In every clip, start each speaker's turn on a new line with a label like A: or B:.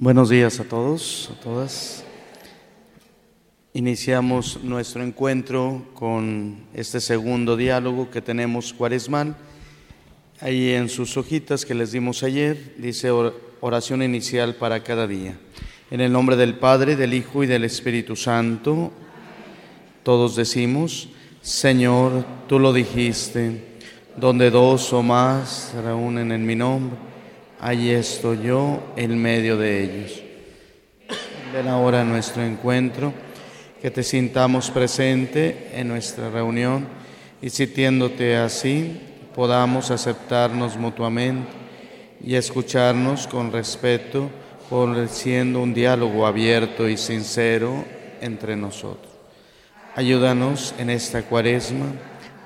A: Buenos días a todos, a todas. Iniciamos nuestro encuentro con este segundo diálogo que tenemos cuaresmal. Ahí en sus hojitas que les dimos ayer dice oración inicial para cada día. En el nombre del Padre, del Hijo y del Espíritu Santo, todos decimos, Señor, tú lo dijiste, donde dos o más se reúnen en mi nombre Allí estoy yo en medio de ellos. Ven ahora nuestro encuentro, que te sintamos presente en nuestra reunión y sintiéndote así, podamos aceptarnos mutuamente y escucharnos con respeto, siendo un diálogo abierto y sincero entre nosotros. Ayúdanos en esta cuaresma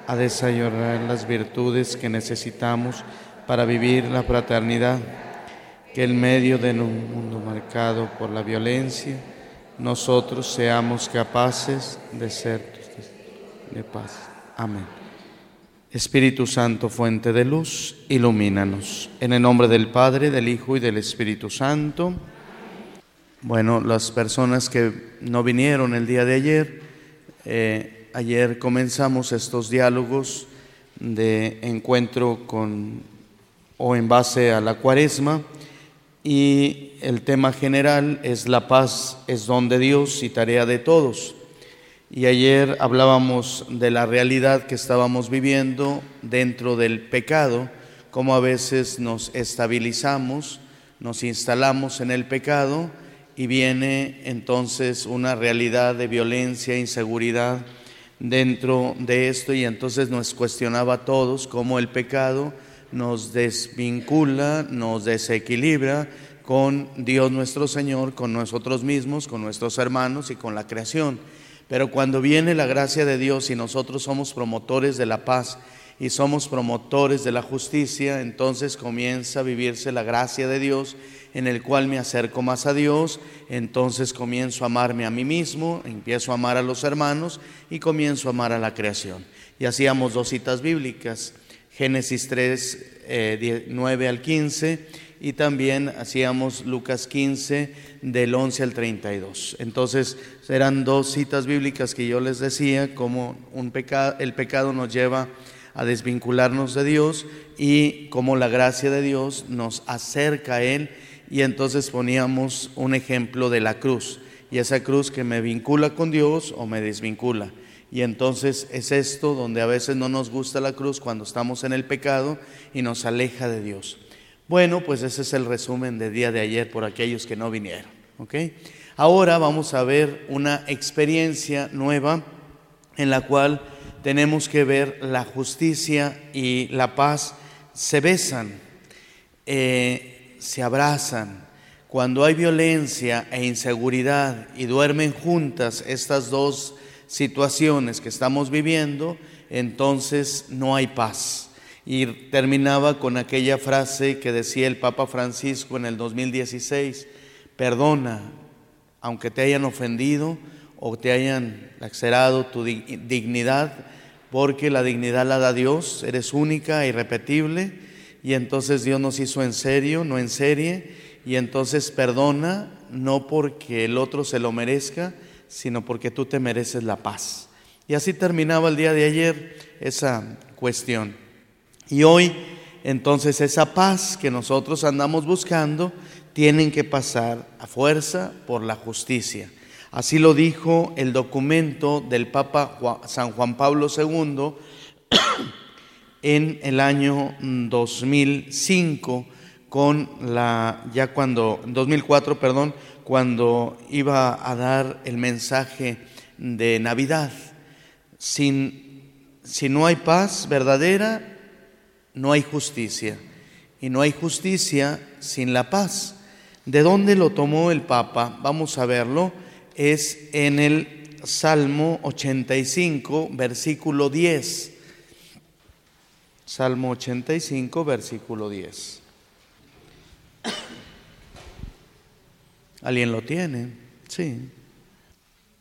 A: a desarrollar las virtudes que necesitamos para vivir la fraternidad, que en medio de un mundo marcado por la violencia, nosotros seamos capaces de ser de paz. Amén. Espíritu Santo, fuente de luz, ilumínanos. En el nombre del Padre, del Hijo y del Espíritu Santo. Bueno, las personas que no vinieron el día de ayer, eh, ayer comenzamos estos diálogos de encuentro con o en base a la cuaresma y el tema general es la paz es don de Dios y tarea de todos. Y ayer hablábamos de la realidad que estábamos viviendo dentro del pecado, cómo a veces nos estabilizamos, nos instalamos en el pecado y viene entonces una realidad de violencia, inseguridad dentro de esto y entonces nos cuestionaba a todos cómo el pecado nos desvincula, nos desequilibra con Dios nuestro Señor, con nosotros mismos, con nuestros hermanos y con la creación. Pero cuando viene la gracia de Dios y nosotros somos promotores de la paz y somos promotores de la justicia, entonces comienza a vivirse la gracia de Dios en el cual me acerco más a Dios, entonces comienzo a amarme a mí mismo, empiezo a amar a los hermanos y comienzo a amar a la creación. Y hacíamos dos citas bíblicas. Génesis 3, 9 eh, al 15 y también hacíamos Lucas 15 del 11 al 32. Entonces eran dos citas bíblicas que yo les decía, como un pecado, el pecado nos lleva a desvincularnos de Dios y como la gracia de Dios nos acerca a Él y entonces poníamos un ejemplo de la cruz y esa cruz que me vincula con Dios o me desvincula. Y entonces es esto donde a veces no nos gusta la cruz cuando estamos en el pecado y nos aleja de Dios. Bueno, pues ese es el resumen del día de ayer por aquellos que no vinieron. Ahora vamos a ver una experiencia nueva en la cual tenemos que ver la justicia y la paz se besan, eh, se abrazan. Cuando hay violencia e inseguridad y duermen juntas estas dos situaciones que estamos viviendo, entonces no hay paz. Y terminaba con aquella frase que decía el Papa Francisco en el 2016, perdona, aunque te hayan ofendido o te hayan lacerado tu dignidad, porque la dignidad la da Dios, eres única, irrepetible, y entonces Dios nos hizo en serio, no en serie, y entonces perdona, no porque el otro se lo merezca, sino porque tú te mereces la paz. Y así terminaba el día de ayer esa cuestión. Y hoy, entonces, esa paz que nosotros andamos buscando, tienen que pasar a fuerza por la justicia. Así lo dijo el documento del Papa San Juan Pablo II en el año 2005 con la ya cuando 2004, perdón, cuando iba a dar el mensaje de Navidad. Sin, si no hay paz verdadera, no hay justicia. Y no hay justicia sin la paz. ¿De dónde lo tomó el Papa? Vamos a verlo. Es en el Salmo 85, versículo 10. Salmo 85, versículo 10. ¿Alguien lo tiene? Sí.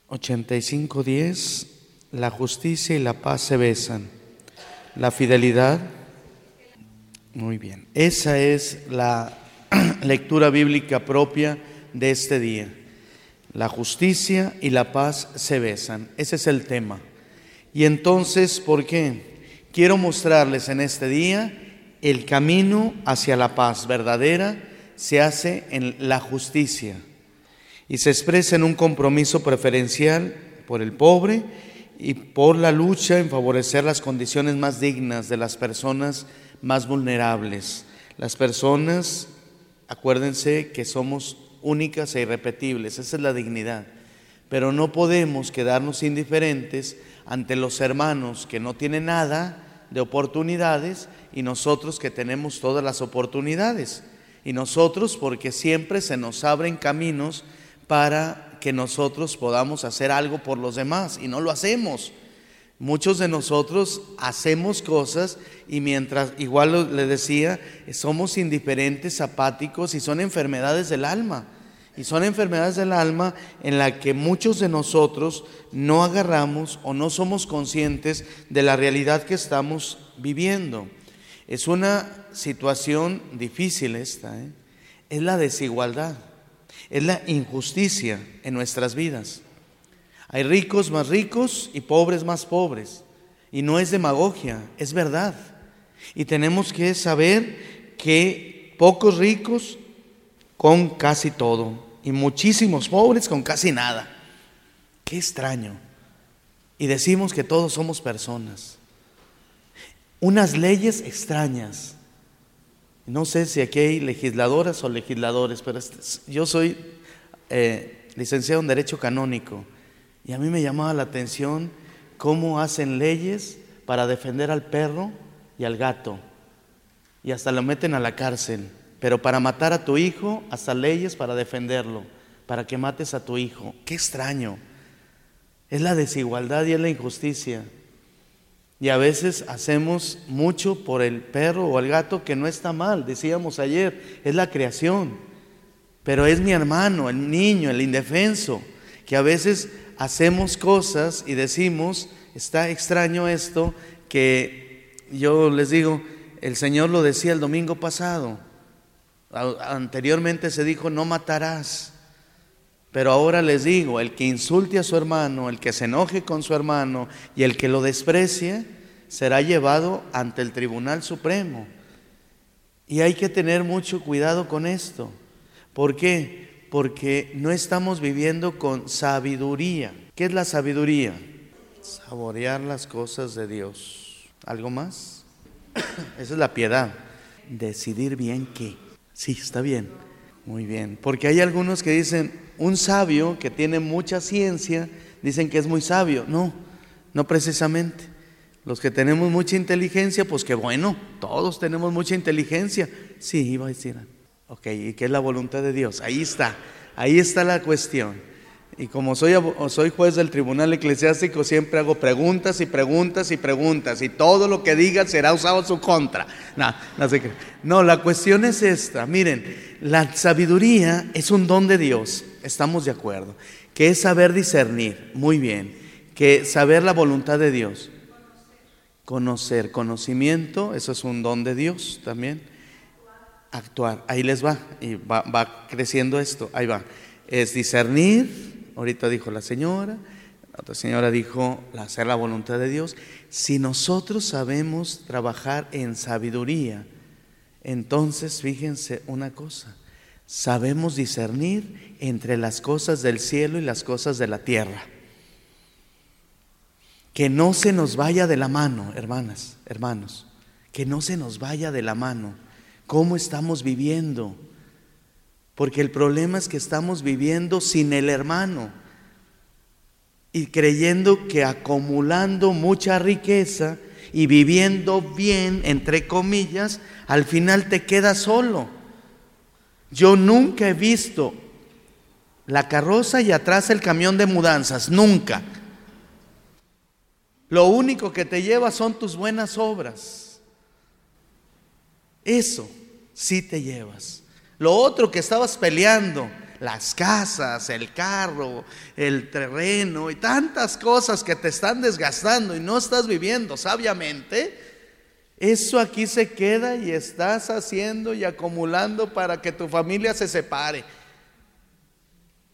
A: 85.10, la justicia y la paz se besan. La fidelidad, muy bien. Esa es la lectura bíblica propia de este día. La justicia y la paz se besan. Ese es el tema. Y entonces, ¿por qué? Quiero mostrarles en este día el camino hacia la paz verdadera se hace en la justicia y se expresa en un compromiso preferencial por el pobre y por la lucha en favorecer las condiciones más dignas de las personas más vulnerables. Las personas, acuérdense que somos únicas e irrepetibles, esa es la dignidad, pero no podemos quedarnos indiferentes ante los hermanos que no tienen nada de oportunidades y nosotros que tenemos todas las oportunidades. Y nosotros porque siempre se nos abren caminos para que nosotros podamos hacer algo por los demás y no lo hacemos. Muchos de nosotros hacemos cosas y mientras, igual le decía, somos indiferentes, apáticos y son enfermedades del alma. Y son enfermedades del alma en la que muchos de nosotros no agarramos o no somos conscientes de la realidad que estamos viviendo. Es una situación difícil esta, ¿eh? es la desigualdad, es la injusticia en nuestras vidas. Hay ricos más ricos y pobres más pobres. Y no es demagogia, es verdad. Y tenemos que saber que pocos ricos con casi todo y muchísimos pobres con casi nada. Qué extraño. Y decimos que todos somos personas. Unas leyes extrañas. No sé si aquí hay legisladoras o legisladores, pero yo soy eh, licenciado en Derecho Canónico y a mí me llamaba la atención cómo hacen leyes para defender al perro y al gato y hasta lo meten a la cárcel. Pero para matar a tu hijo, hasta leyes para defenderlo, para que mates a tu hijo. Qué extraño. Es la desigualdad y es la injusticia. Y a veces hacemos mucho por el perro o el gato que no está mal, decíamos ayer, es la creación. Pero es mi hermano, el niño, el indefenso, que a veces hacemos cosas y decimos, está extraño esto, que yo les digo, el Señor lo decía el domingo pasado, Anteriormente se dijo, no matarás. Pero ahora les digo, el que insulte a su hermano, el que se enoje con su hermano y el que lo desprecie, será llevado ante el Tribunal Supremo. Y hay que tener mucho cuidado con esto. ¿Por qué? Porque no estamos viviendo con sabiduría. ¿Qué es la sabiduría? Saborear las cosas de Dios. ¿Algo más? Esa es la piedad. Decidir bien qué. Sí, está bien. Muy bien. Porque hay algunos que dicen, un sabio que tiene mucha ciencia, dicen que es muy sabio. No, no precisamente. Los que tenemos mucha inteligencia, pues qué bueno, todos tenemos mucha inteligencia. Sí, iba a decir. Ok, ¿y qué es la voluntad de Dios? Ahí está, ahí está la cuestión. Y como soy, soy juez del tribunal eclesiástico, siempre hago preguntas y preguntas y preguntas. Y todo lo que diga será usado en su contra. No, no, sé no, la cuestión es esta. Miren, la sabiduría es un don de Dios. Estamos de acuerdo. Que es saber discernir. Muy bien. Que saber la voluntad de Dios. Conocer. Conocimiento, eso es un don de Dios también. Actuar. Ahí les va. Y va, va creciendo esto. Ahí va. Es discernir ahorita dijo la señora, la otra señora dijo hacer la voluntad de Dios. Si nosotros sabemos trabajar en sabiduría, entonces fíjense una cosa, sabemos discernir entre las cosas del cielo y las cosas de la tierra. Que no se nos vaya de la mano, hermanas, hermanos, que no se nos vaya de la mano. ¿Cómo estamos viviendo? Porque el problema es que estamos viviendo sin el hermano y creyendo que acumulando mucha riqueza y viviendo bien, entre comillas, al final te quedas solo. Yo nunca he visto la carroza y atrás el camión de mudanzas, nunca. Lo único que te lleva son tus buenas obras. Eso sí te llevas. Lo otro que estabas peleando, las casas, el carro, el terreno y tantas cosas que te están desgastando y no estás viviendo sabiamente, eso aquí se queda y estás haciendo y acumulando para que tu familia se separe.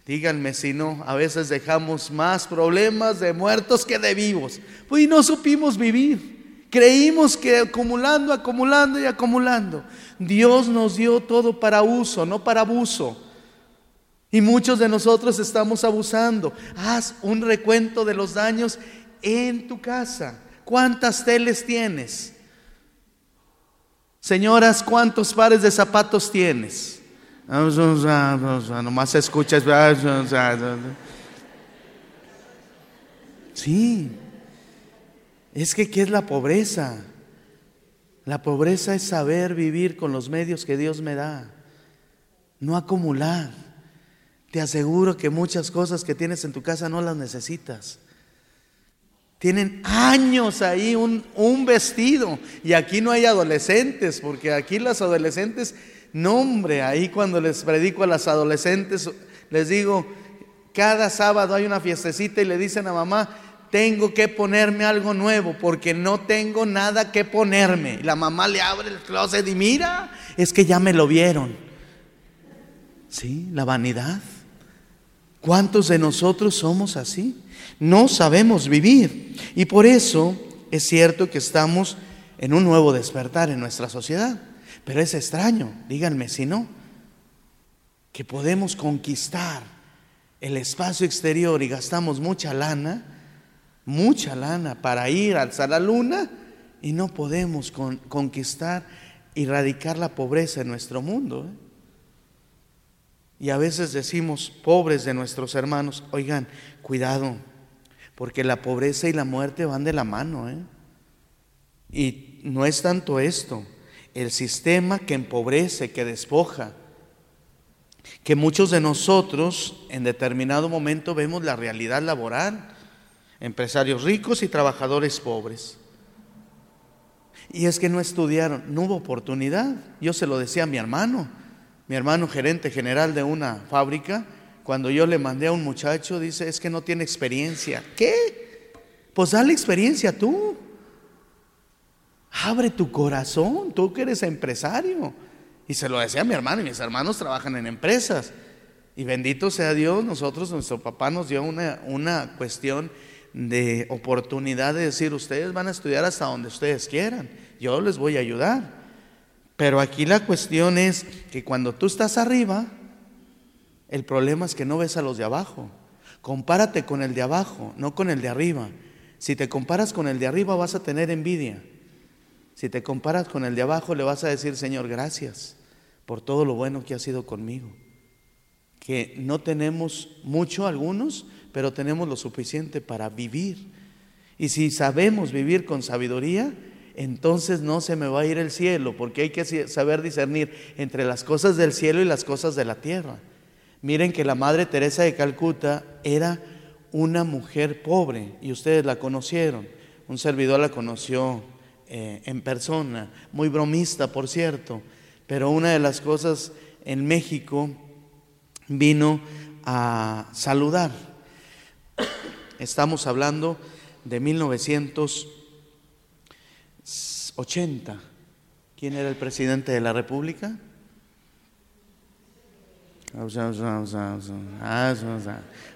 A: Díganme si no, a veces dejamos más problemas de muertos que de vivos. Pues y no supimos vivir. Creímos que acumulando, acumulando y acumulando. Dios nos dio todo para uso, no para abuso. Y muchos de nosotros estamos abusando. Haz un recuento de los daños en tu casa. ¿Cuántas teles tienes? Señoras, ¿cuántos pares de zapatos tienes? Nomás escuchas. Sí. Es que, ¿qué es la pobreza? La pobreza es saber vivir con los medios que Dios me da, no acumular. Te aseguro que muchas cosas que tienes en tu casa no las necesitas. Tienen años ahí un, vestido. Y aquí no hay adolescentes, porque aquí las adolescentes, no hombre, ahí cuando les predico a las adolescentes, les digo, cada sábado hay una fiestecita y le dicen a mamá, tengo que ponerme algo nuevo porque no tengo nada que ponerme. La mamá le abre el closet y mira, es que ya me lo vieron. ¿Sí? La vanidad. ¿Cuántos de nosotros somos así? No sabemos vivir. Y por eso es cierto que estamos en un nuevo despertar en nuestra sociedad. Pero es extraño, díganme si no, que podemos conquistar el espacio exterior y gastamos mucha lana, mucha lana para ir a la luna y no podemos conquistar y erradicar la pobreza en nuestro mundo. ¿eh? Y a veces decimos, pobres de nuestros hermanos, oigan, cuidado, porque la pobreza y la muerte van de la mano. ¿eh? Y no es tanto esto, el sistema que empobrece, que despoja, que muchos de nosotros en determinado momento vemos la realidad laboral, empresarios ricos y trabajadores pobres. Y es que no estudiaron, no hubo oportunidad. Yo se lo decía a mi hermano, mi hermano gerente general de una fábrica, cuando yo le mandé a un muchacho, dice, es que no tiene experiencia. ¿Qué? Pues dale experiencia tú. Abre tu corazón, tú que eres empresario. Y se lo decía a mi hermano, y mis hermanos trabajan en empresas. Y bendito sea Dios, nosotros, nuestro papá nos dio una, una cuestión de oportunidad de decir, ustedes van a estudiar hasta donde ustedes quieran, yo les voy a ayudar. Pero aquí la cuestión es que cuando tú estás arriba, el problema es que no ves a los de abajo. Compárate con el de abajo, no con el de arriba. Si te comparas con el de arriba vas a tener envidia. Si te comparas con el de abajo le vas a decir, Señor, gracias por todo lo bueno que has sido conmigo. Que no tenemos mucho algunos, pero tenemos lo suficiente para vivir. Y si sabemos vivir con sabiduría, entonces no se me va a ir el cielo, porque hay que saber discernir entre las cosas del cielo y las cosas de la tierra. Miren que la Madre Teresa de Calcuta era una mujer pobre y ustedes la conocieron. Un servidor la conoció eh, en persona, muy bromista, por cierto. Pero una de las cosas en México vino a saludar. Estamos hablando de 1900. 80. ¿Quién era el presidente de la República?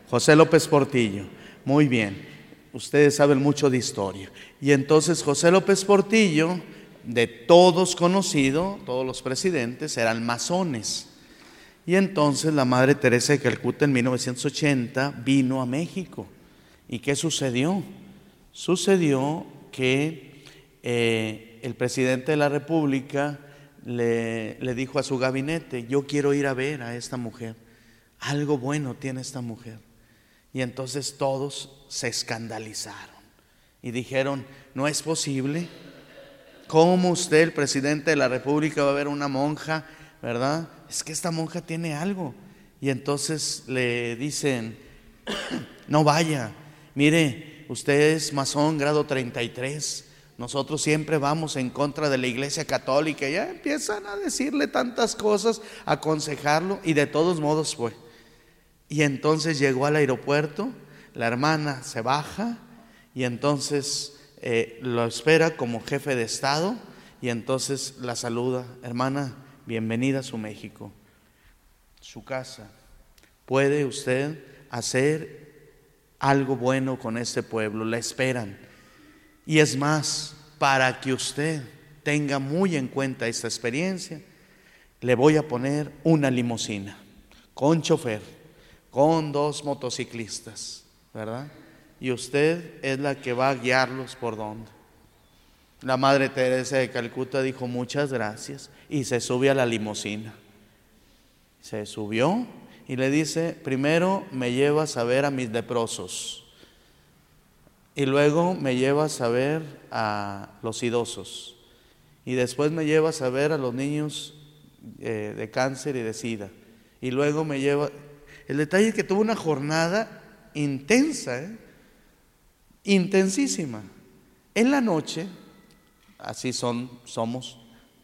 A: José López Portillo. Muy bien. Ustedes saben mucho de historia. Y entonces José López Portillo, de todos conocido, todos los presidentes eran masones. Y entonces la Madre Teresa de Calcuta en 1980 vino a México. ¿Y qué sucedió? Sucedió que eh, el presidente de la República le, dijo a su gabinete, yo quiero ir a ver a esta mujer, algo bueno tiene esta mujer. Y entonces todos se escandalizaron y dijeron, no es posible, ¿cómo usted, el presidente de la República, va a ver una monja, verdad? Es que esta monja tiene algo. Y entonces le dicen, no vaya, mire, usted es masón grado 33 nosotros siempre vamos en contra de la iglesia católica. Ya empiezan a decirle tantas cosas, aconsejarlo y de todos modos fue. Y entonces llegó al aeropuerto, la hermana se baja y entonces eh, lo espera como jefe de Estado y entonces la saluda, hermana, bienvenida a su México, su casa. puede usted hacer algo bueno con este pueblo, la esperan. Y es más, para que usted tenga muy en cuenta esta experiencia, le voy a poner una limusina con chofer, con dos motociclistas, ¿verdad? Y usted es la que va a guiarlos por donde. La Madre Teresa de Calcuta dijo muchas gracias y se sube a la limusina. Se subió y le dice, primero me llevas a ver a mis leprosos y luego me llevas a ver a los idosos y después me llevas a ver a los niños eh, de cáncer y de sida y luego me lleva... El detalle es que tuvo una jornada intensa, ¿eh? intensísima. En la noche, así son, somos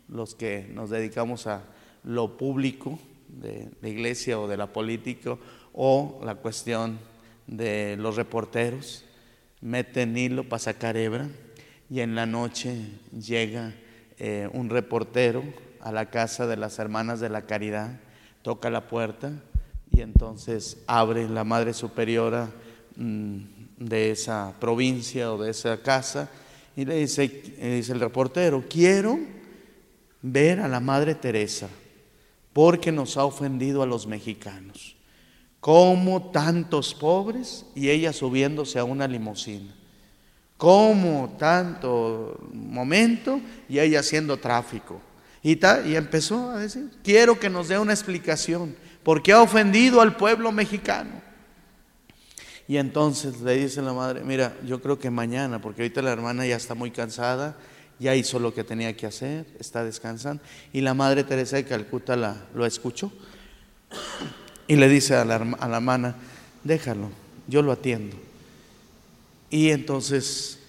A: los que nos dedicamos a lo público, de la iglesia o de la política o la cuestión de los reporteros. Meten hilo para sacar hebra y en la noche llega eh, un reportero a la casa de las hermanas de la caridad, toca la puerta y entonces abre la madre superiora mm, de esa provincia o de esa casa y le dice, dice el reportero, quiero ver a la madre Teresa porque nos ha ofendido a los mexicanos. Como tantos pobres y ella subiéndose a una limusina. Como tanto momento y ella haciendo tráfico. Y, y empezó a decir, quiero que nos dé una explicación, porque ha ofendido al pueblo mexicano. Y entonces le dice la madre, mira, yo creo que mañana, porque ahorita la hermana ya está muy cansada, ya hizo lo que tenía que hacer, está descansando. Y la Madre Teresa de Calcuta la, lo escuchó y le dice a la, a la hermana, déjalo, yo lo atiendo. Y entonces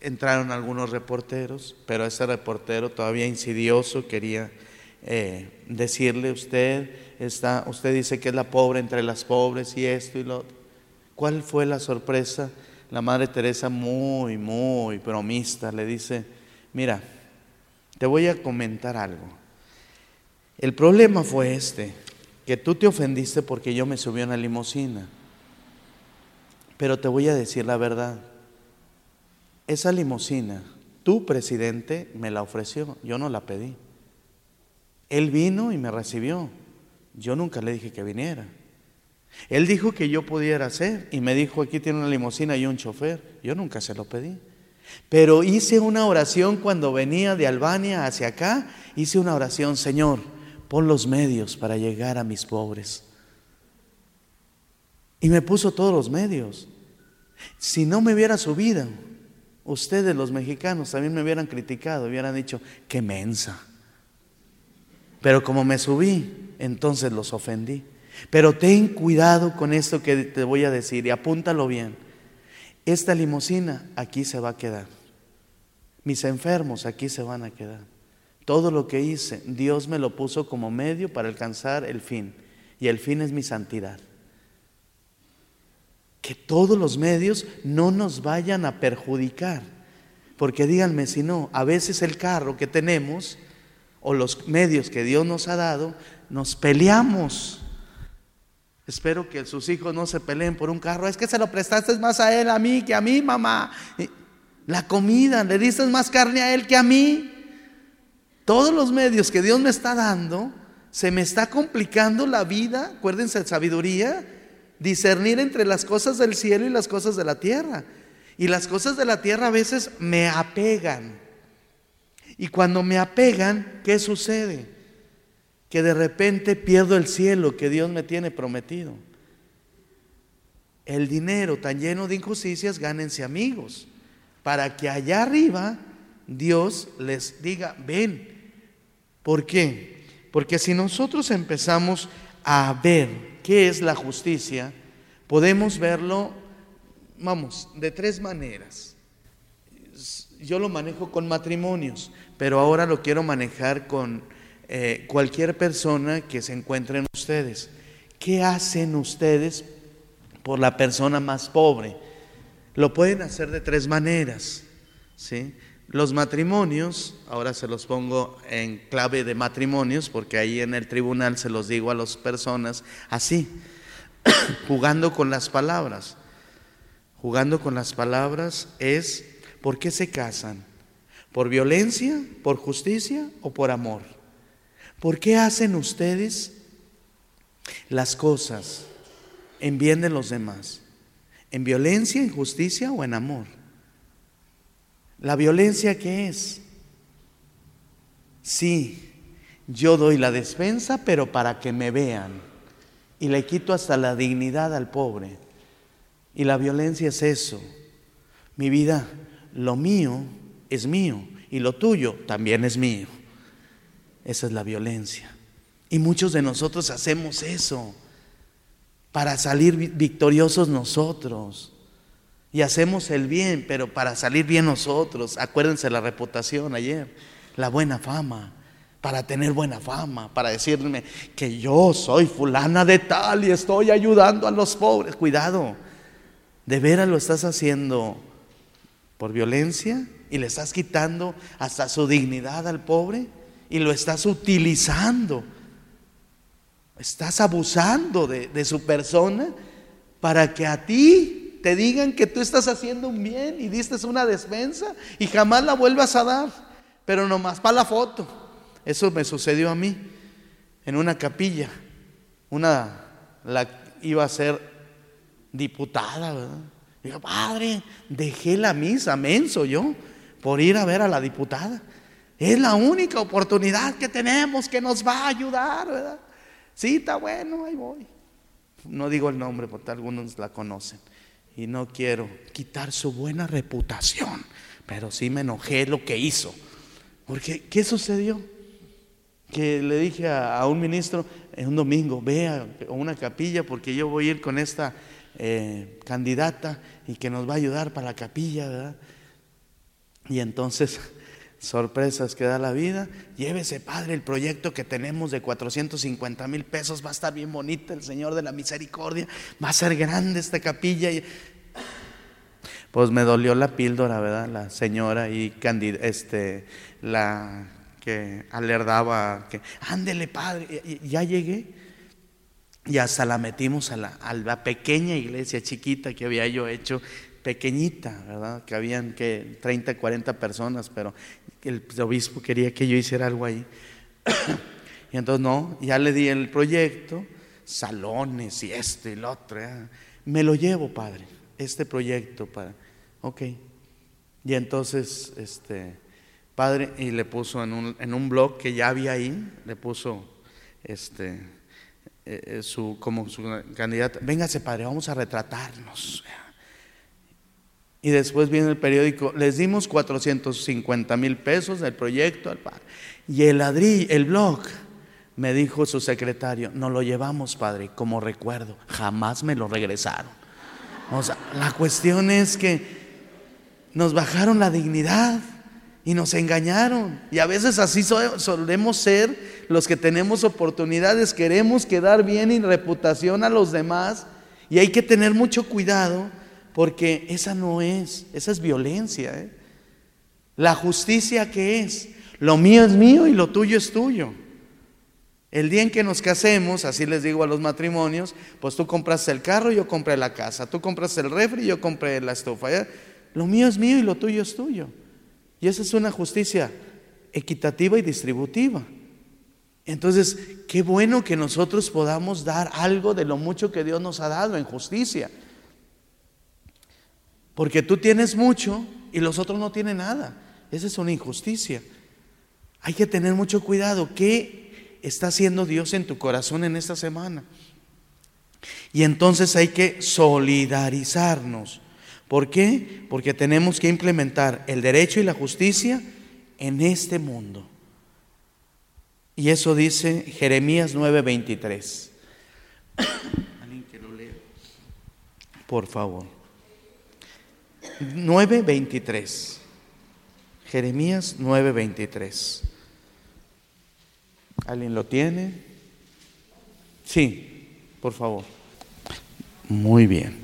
A: entraron algunos reporteros, pero ese reportero todavía insidioso quería eh, decirle usted, está, usted dice que es la pobre entre las pobres y esto y lo otro. ¿Cuál fue la sorpresa? La Madre Teresa muy, muy bromista le dice, Mira, te voy a comentar algo. El problema fue este, que tú te ofendiste porque yo me subí a una limusina. Pero te voy a decir la verdad. Esa limusina, tu presidente me la ofreció, yo no la pedí. Él vino y me recibió. Yo nunca le dije que viniera. Él dijo que yo pudiera hacer y me dijo, aquí tiene una limusina y un chofer. Yo nunca se lo pedí. Pero hice una oración cuando venía de Albania hacia acá, hice una oración, Señor, pon los medios para llegar a mis pobres. Y me puso todos los medios. Si no me hubiera subido, ustedes los mexicanos también me hubieran criticado, hubieran dicho, qué mensa. Pero como me subí, entonces los ofendí. Pero ten cuidado con esto que te voy a decir y apúntalo bien esta limusina aquí se va a quedar. Mis enfermos aquí se van a quedar. Todo lo que hice, Dios me lo puso como medio para alcanzar el fin. Y el fin es mi santidad. Que todos los medios no nos vayan a perjudicar. Porque díganme si no, a veces el carro que tenemos o los medios que Dios nos ha dado, nos peleamos Espero que sus hijos no se peleen por un carro. Es que se lo prestaste más a él, a mí, que a mí, mamá. La comida, le diste más carne a él que a mí. Todos los medios que Dios me está dando, se me está complicando la vida. Acuérdense de sabiduría, discernir entre las cosas del cielo y las cosas de la tierra. Y las cosas de la tierra a veces me apegan. Y cuando me apegan, ¿qué sucede? Que de repente pierdo el cielo que Dios me tiene prometido. El dinero tan lleno de injusticias, gánense amigos, para que allá arriba Dios les diga, ven. ¿Por qué? Porque si nosotros empezamos a ver qué es la justicia, podemos verlo, vamos, de tres maneras. Yo lo manejo con matrimonios, pero ahora lo quiero manejar con eh, cualquier persona que se encuentre en ustedes. ¿Qué hacen ustedes por la persona más pobre? Lo pueden hacer de tres maneras. ¿sí? Los matrimonios, ahora se los pongo en clave de matrimonios, porque ahí en el tribunal se los digo a las personas así. jugando con las palabras. Jugando con las palabras es, ¿por qué se casan? ¿Por violencia, por justicia o por amor? ¿Por qué hacen ustedes las cosas en bien de los demás? ¿En violencia, en justicia o en amor? ¿La violencia qué es? Sí, yo doy la despensa, pero para que me vean. Y le quito hasta la dignidad al pobre. Y la violencia es eso. Mi vida, lo mío es mío y lo tuyo también es mío. Esa es la violencia. Y muchos de nosotros hacemos eso para salir victoriosos nosotros. Y hacemos el bien, pero para salir bien nosotros. Acuérdense la reputación ayer, la buena fama para tener buena fama, para decirme que yo soy fulana de tal y estoy ayudando a los pobres. Cuidado, ¿de veras lo estás haciendo por violencia y le estás quitando hasta su dignidad al pobre y lo estás utilizando? Estás abusando de, de su persona para que a ti te digan que tú estás haciendo un bien y diste una despensa y jamás la vuelvas a dar, pero nomás para la foto. Eso me sucedió a mí en una capilla. Una la iba a ser diputada, ¿verdad? Digo, padre, dejé la misa, menso yo, por ir a ver a la diputada. Es la única oportunidad que tenemos que nos va a ayudar, ¿verdad? Sí, está bueno, ahí voy. No digo el nombre porque algunos la conocen. Y no quiero quitar su buena reputación, pero sí me enojé lo que hizo. Porque, ¿qué sucedió? que le dije a, un ministro en un domingo, vea a una capilla porque yo voy a ir con esta eh, candidata y que nos va a ayudar para la capilla, ¿verdad? Y entonces, sorpresas que da la vida, llévese padre el proyecto que tenemos de 450 mil pesos, va a estar bien bonita el Señor de la Misericordia, va a ser grande esta capilla. Pues me dolió la píldora, ¿verdad? La señora y este, la que alertaba que, ándele padre, ya llegué. Y hasta la metimos a la, a la, pequeña iglesia chiquita que había yo hecho, pequeñita, ¿verdad? Que habían que 30, 40 personas, pero el obispo quería que yo hiciera algo ahí. y entonces no, ya le di el proyecto, salones y esto y lo otro. Me lo llevo, padre, este proyecto para, ok. Y entonces, este, Padre, y le puso en un, en un blog que ya había ahí, le puso este, eh, eh, su, como su candidata, véngase padre, vamos a retratarnos. Y después viene el periódico, les dimos 450 mil pesos del proyecto al padre. Y el ladrillo, el blog, me dijo su secretario, no lo llevamos padre, como recuerdo, jamás me lo regresaron. O sea, la cuestión es que nos bajaron la dignidad y nos engañaron. Y a veces así solemos ser los que tenemos oportunidades, queremos quedar bien y reputación a los demás. Y hay que tener mucho cuidado porque esa no es, esa es violencia. ¿eh? La justicia que es, lo mío es mío y lo tuyo es tuyo. El día en que nos casemos, así les digo a los matrimonios, pues tú compras el carro, yo compré la casa, tú compras el refri, yo compré la estufa. Lo mío es mío y lo tuyo es tuyo. Y esa es una justicia equitativa y distributiva. Entonces, qué bueno que nosotros podamos dar algo de lo mucho que Dios nos ha dado en justicia. Porque tú tienes mucho y los otros no tienen nada. Esa es una injusticia. Hay que tener mucho cuidado. ¿Qué está haciendo Dios en tu corazón en esta semana? Y entonces hay que solidarizarnos ¿Por qué? Porque tenemos que implementar el derecho y la justicia en este mundo. Y eso dice Jeremías 9:23. ¿Alguien que lo lea? Por favor. 9:23. Jeremías 9:23. ¿Alguien lo tiene? Sí, por favor. Muy bien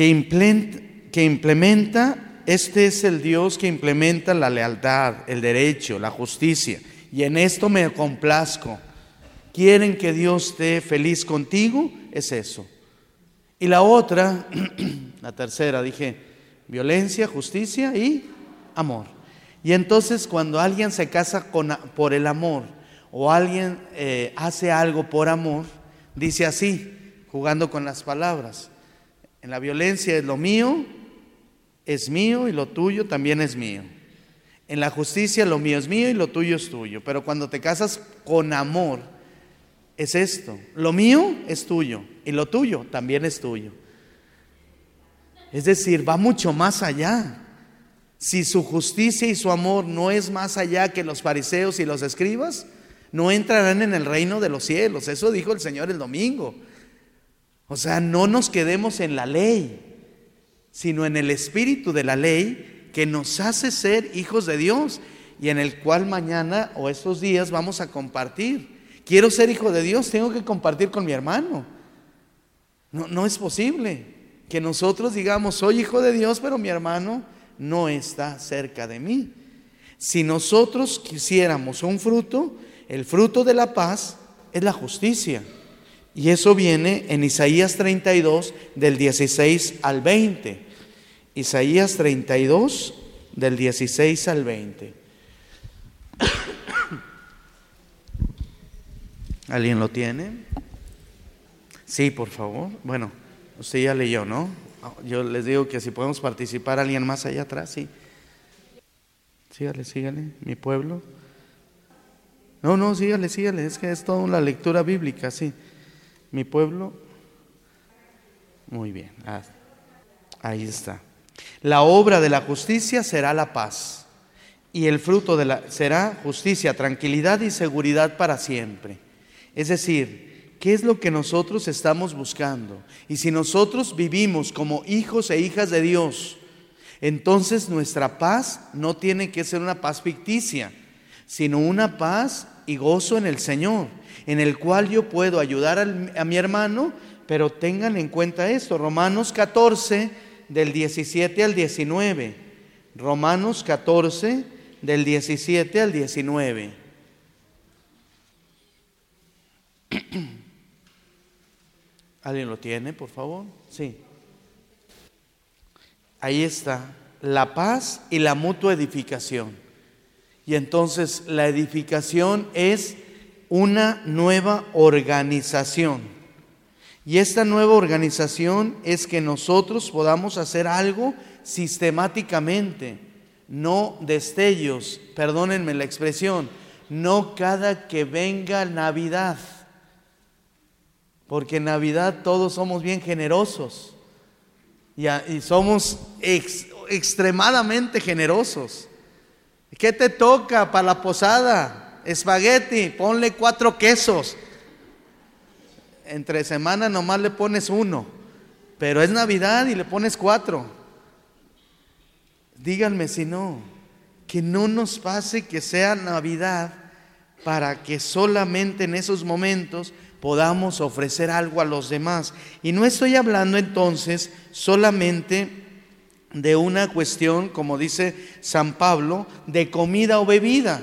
A: que implementa, este es el Dios que implementa la lealtad, el derecho, la justicia. Y en esto me complazco. ¿Quieren que Dios esté feliz contigo? Es eso. Y la otra, la tercera, dije, violencia, justicia y amor. Y entonces cuando alguien se casa con, por el amor o alguien eh, hace algo por amor, dice así, jugando con las palabras. En la violencia es lo mío, es mío y lo tuyo también es mío. En la justicia lo mío es mío y lo tuyo es tuyo. Pero cuando te casas con amor, es esto. Lo mío es tuyo y lo tuyo también es tuyo. Es decir, va mucho más allá. Si su justicia y su amor no es más allá que los fariseos y los escribas, no entrarán en el reino de los cielos. Eso dijo el Señor el domingo. O sea, no nos quedemos en la ley, sino en el espíritu de la ley que nos hace ser hijos de Dios y en el cual mañana o estos días vamos a compartir. Quiero ser hijo de Dios, tengo que compartir con mi hermano. No, no es posible que nosotros digamos, soy hijo de Dios, pero mi hermano no está cerca de mí. Si nosotros quisiéramos un fruto, el fruto de la paz es la justicia. Y eso viene en Isaías 32, del 16 al 20. Isaías 32, del 16 al 20. ¿Alguien lo tiene? Sí, por favor. Bueno, usted ya leyó, ¿no? Yo les digo que si podemos participar, alguien más allá atrás, sí. Sígale, sígale, mi pueblo. No, no, sígale, sígale, es que es toda una lectura bíblica, sí. Mi pueblo. Muy bien, ah, ahí está. La obra de la justicia será la paz y el fruto de la será justicia, tranquilidad y seguridad para siempre. Es decir, ¿qué es lo que nosotros estamos buscando? Y si nosotros vivimos como hijos e hijas de Dios, entonces nuestra paz no tiene que ser una paz ficticia, sino una paz y gozo en el Señor, en el cual yo puedo ayudar a mi hermano, pero tengan en cuenta esto, Romanos 14 del 17 al 19. Romanos 14 del 17 al 19. ¿Alguien lo tiene, por favor? Sí. Ahí está, la paz y la mutua edificación. Y entonces la edificación es una nueva organización. Y esta nueva organización es que nosotros podamos hacer algo sistemáticamente, no destellos, perdónenme la expresión, no cada que venga Navidad porque en Navidad todos somos bien generosos y, somos extremadamente generosos. ¿Qué te toca para la posada? Espagueti, ponle cuatro quesos. Entre semana nomás le pones uno, pero es Navidad y le pones cuatro. Díganme si no, que no nos pase que sea Navidad para que solamente en esos momentos podamos ofrecer algo a los demás. Y no estoy hablando entonces solamente de una cuestión, como dice San Pablo, de comida o bebida,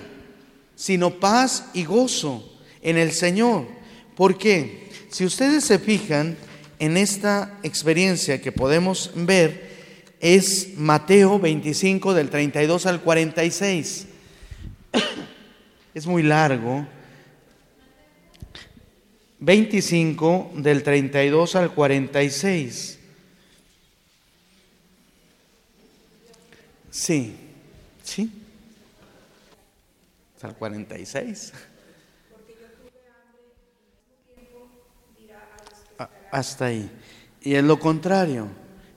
A: sino paz y gozo en el Señor. ¿Por qué? Si ustedes se fijan en esta experiencia que podemos ver, es Mateo 25 del 32 al 46. Es muy largo, 25 del 32 al 46. Sí, sí. Al 46. Hasta ahí. Y es lo contrario.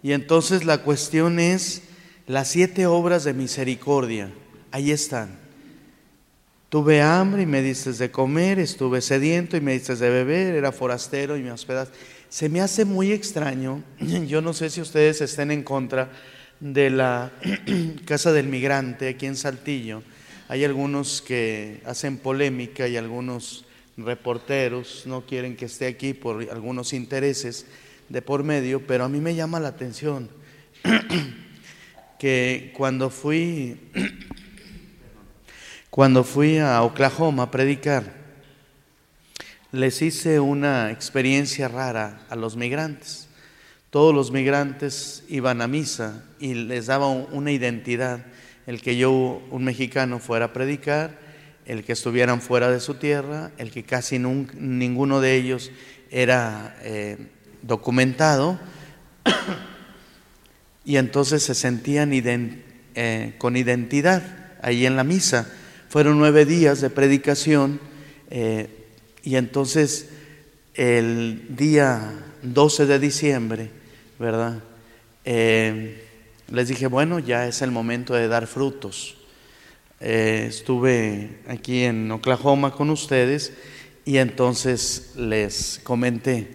A: Y entonces la cuestión es las siete obras de misericordia. Ahí están. Tuve hambre y me diste de comer, estuve sediento y me diste de beber, era forastero y me hospedaste. Se me hace muy extraño, yo no sé si ustedes estén en contra de la casa del migrante aquí en Saltillo. Hay algunos que hacen polémica y algunos reporteros no quieren que esté aquí por algunos intereses de por medio, pero a mí me llama la atención que cuando fui cuando fui a Oklahoma a predicar, les hice una experiencia rara a los migrantes. todos los migrantes iban a misa y les daba una identidad, el que yo, un mexicano, fuera a predicar, el que estuvieran fuera de su tierra, el que casi ninguno de ellos era eh, documentado, y entonces se sentían eh, con identidad ahí en la misa. Fueron nueve días de predicación eh, y entonces el día 12 de diciembre, ¿verdad? Eh, les dije, bueno, ya es el momento de dar frutos. estuve aquí en Oklahoma con ustedes y entonces les comenté,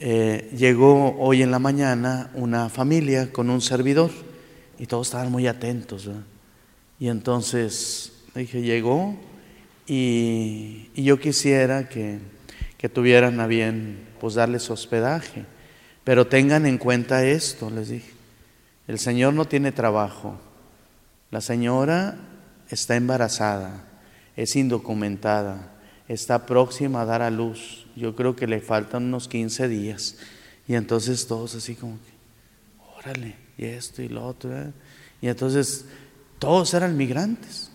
A: llegó hoy en la mañana una familia con un servidor y todos estaban muy atentos. Y entonces dije, llegó y, yo quisiera que, que, tuvieran a bien pues darles hospedaje. Pero tengan en cuenta esto, les dije. El Señor no tiene trabajo. La señora está embarazada, es indocumentada, está próxima a dar a luz. Yo creo que le faltan unos 15 días. Y entonces todos así como que, órale, y esto y lo otro. ¿eh? Y entonces todos eran migrantes.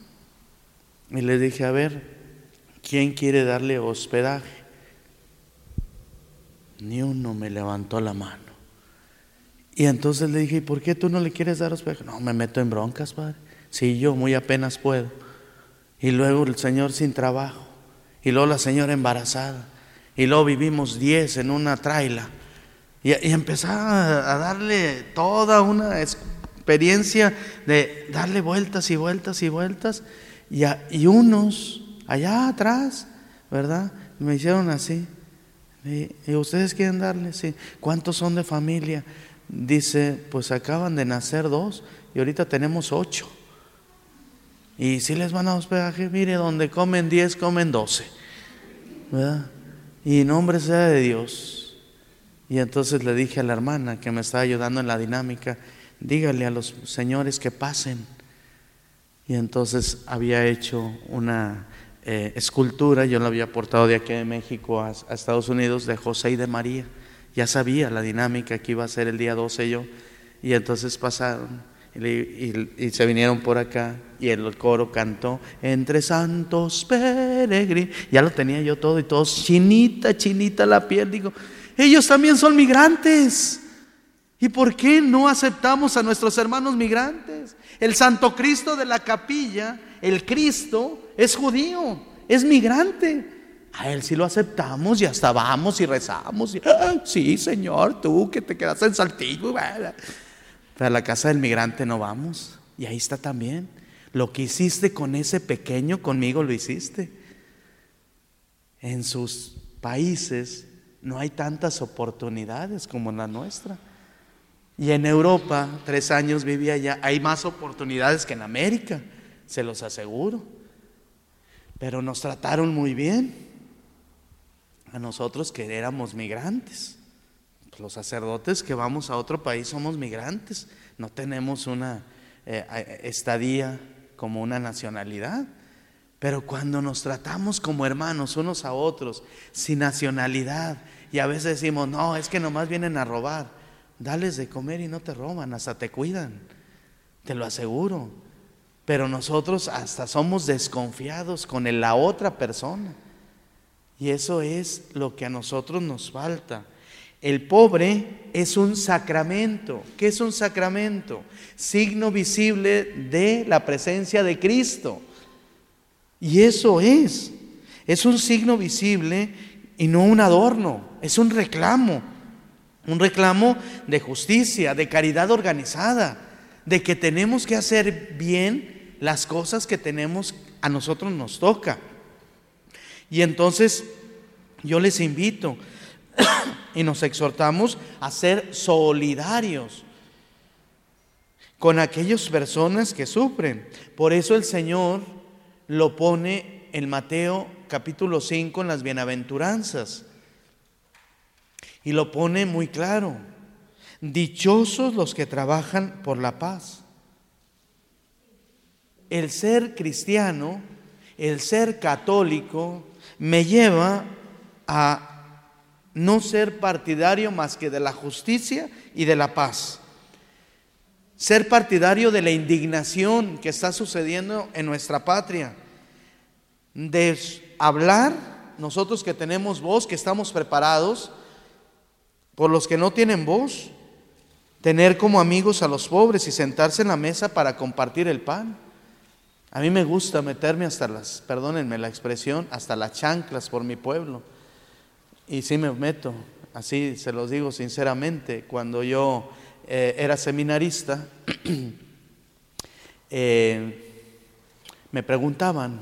A: Y le dije, a ver, ¿quién quiere darle hospedaje? Ni uno me levantó la mano. Y entonces le dije, ¿y por qué tú no le quieres dar hospedaje? No, me meto en broncas, padre. Sí, yo muy apenas puedo. Y luego el Señor sin trabajo. Y luego la señora embarazada. Y luego vivimos diez en una traila. Y, y empezaba a darle toda una experiencia de darle vueltas y vueltas y vueltas. Y, unos allá atrás, ¿verdad? Me hicieron así. Y, ustedes quieren darle, sí. ¿Cuántos son de familia? Dice, pues acaban de nacer dos y ahorita tenemos ocho. Y si les van a hospedaje, mire, donde comen diez, comen doce. ¿Verdad? Y nombre sea de Dios. Y entonces le dije a la hermana que me estaba ayudando en la dinámica, dígale a los señores que pasen. Y entonces había hecho una eh, escultura, yo la había portado de aquí de México a, Estados Unidos, de José y de María. Ya sabía la dinámica que iba a ser el día 12 yo. Y entonces pasaron y, se vinieron por acá y el coro cantó, entre santos peregrinos. Ya lo tenía yo todo y todos, chinita, chinita la piel. Digo, ellos también son migrantes. ¿Y por qué no aceptamos a nuestros hermanos migrantes? El Santo Cristo de la capilla, el Cristo, es judío, es migrante. A Él sí lo aceptamos y hasta vamos y rezamos. Y, sí, Señor, tú que te quedas en Saltillo. Pero a la casa del migrante no vamos. Y ahí está también. Lo que hiciste con ese pequeño, conmigo lo hiciste. En sus países no hay tantas oportunidades como en la nuestra. Y en Europa, tres años vivía allá, hay más oportunidades que en América, se los aseguro. Pero nos trataron muy bien a nosotros que éramos migrantes. Los sacerdotes que vamos a otro país somos migrantes, no tenemos una eh, estadía como una nacionalidad. Pero cuando nos tratamos como hermanos unos a otros, sin nacionalidad, y a veces decimos, no, es que nomás vienen a robar. Dales de comer y no te roban, hasta te cuidan, te lo aseguro. Pero nosotros hasta somos desconfiados con la otra persona. Y eso es lo que a nosotros nos falta. El pobre es un sacramento. ¿Qué es un sacramento? Signo visible de la presencia de Cristo. Y eso es. Es un signo visible y no un adorno. Es un reclamo. Un reclamo de justicia, de caridad organizada, de que tenemos que hacer bien las cosas que tenemos, a nosotros nos toca. Y entonces yo les invito y nos exhortamos a ser solidarios con aquellas personas que sufren. Por eso el Señor lo pone en Mateo capítulo 5 en las bienaventuranzas. Y lo pone muy claro. Dichosos los que trabajan por la paz. El ser cristiano, el ser católico, me lleva a no ser partidario más que de la justicia y de la paz. Ser partidario de la indignación que está sucediendo en nuestra patria. De hablar, nosotros que tenemos voz, que estamos preparados, por los que no tienen voz, tener como amigos a los pobres y sentarse en la mesa para compartir el pan. A mí me gusta meterme hasta las, perdónenme la expresión, hasta las chanclas por mi pueblo y sí me meto, así se los digo sinceramente, cuando yo eh, era seminarista, eh, me preguntaban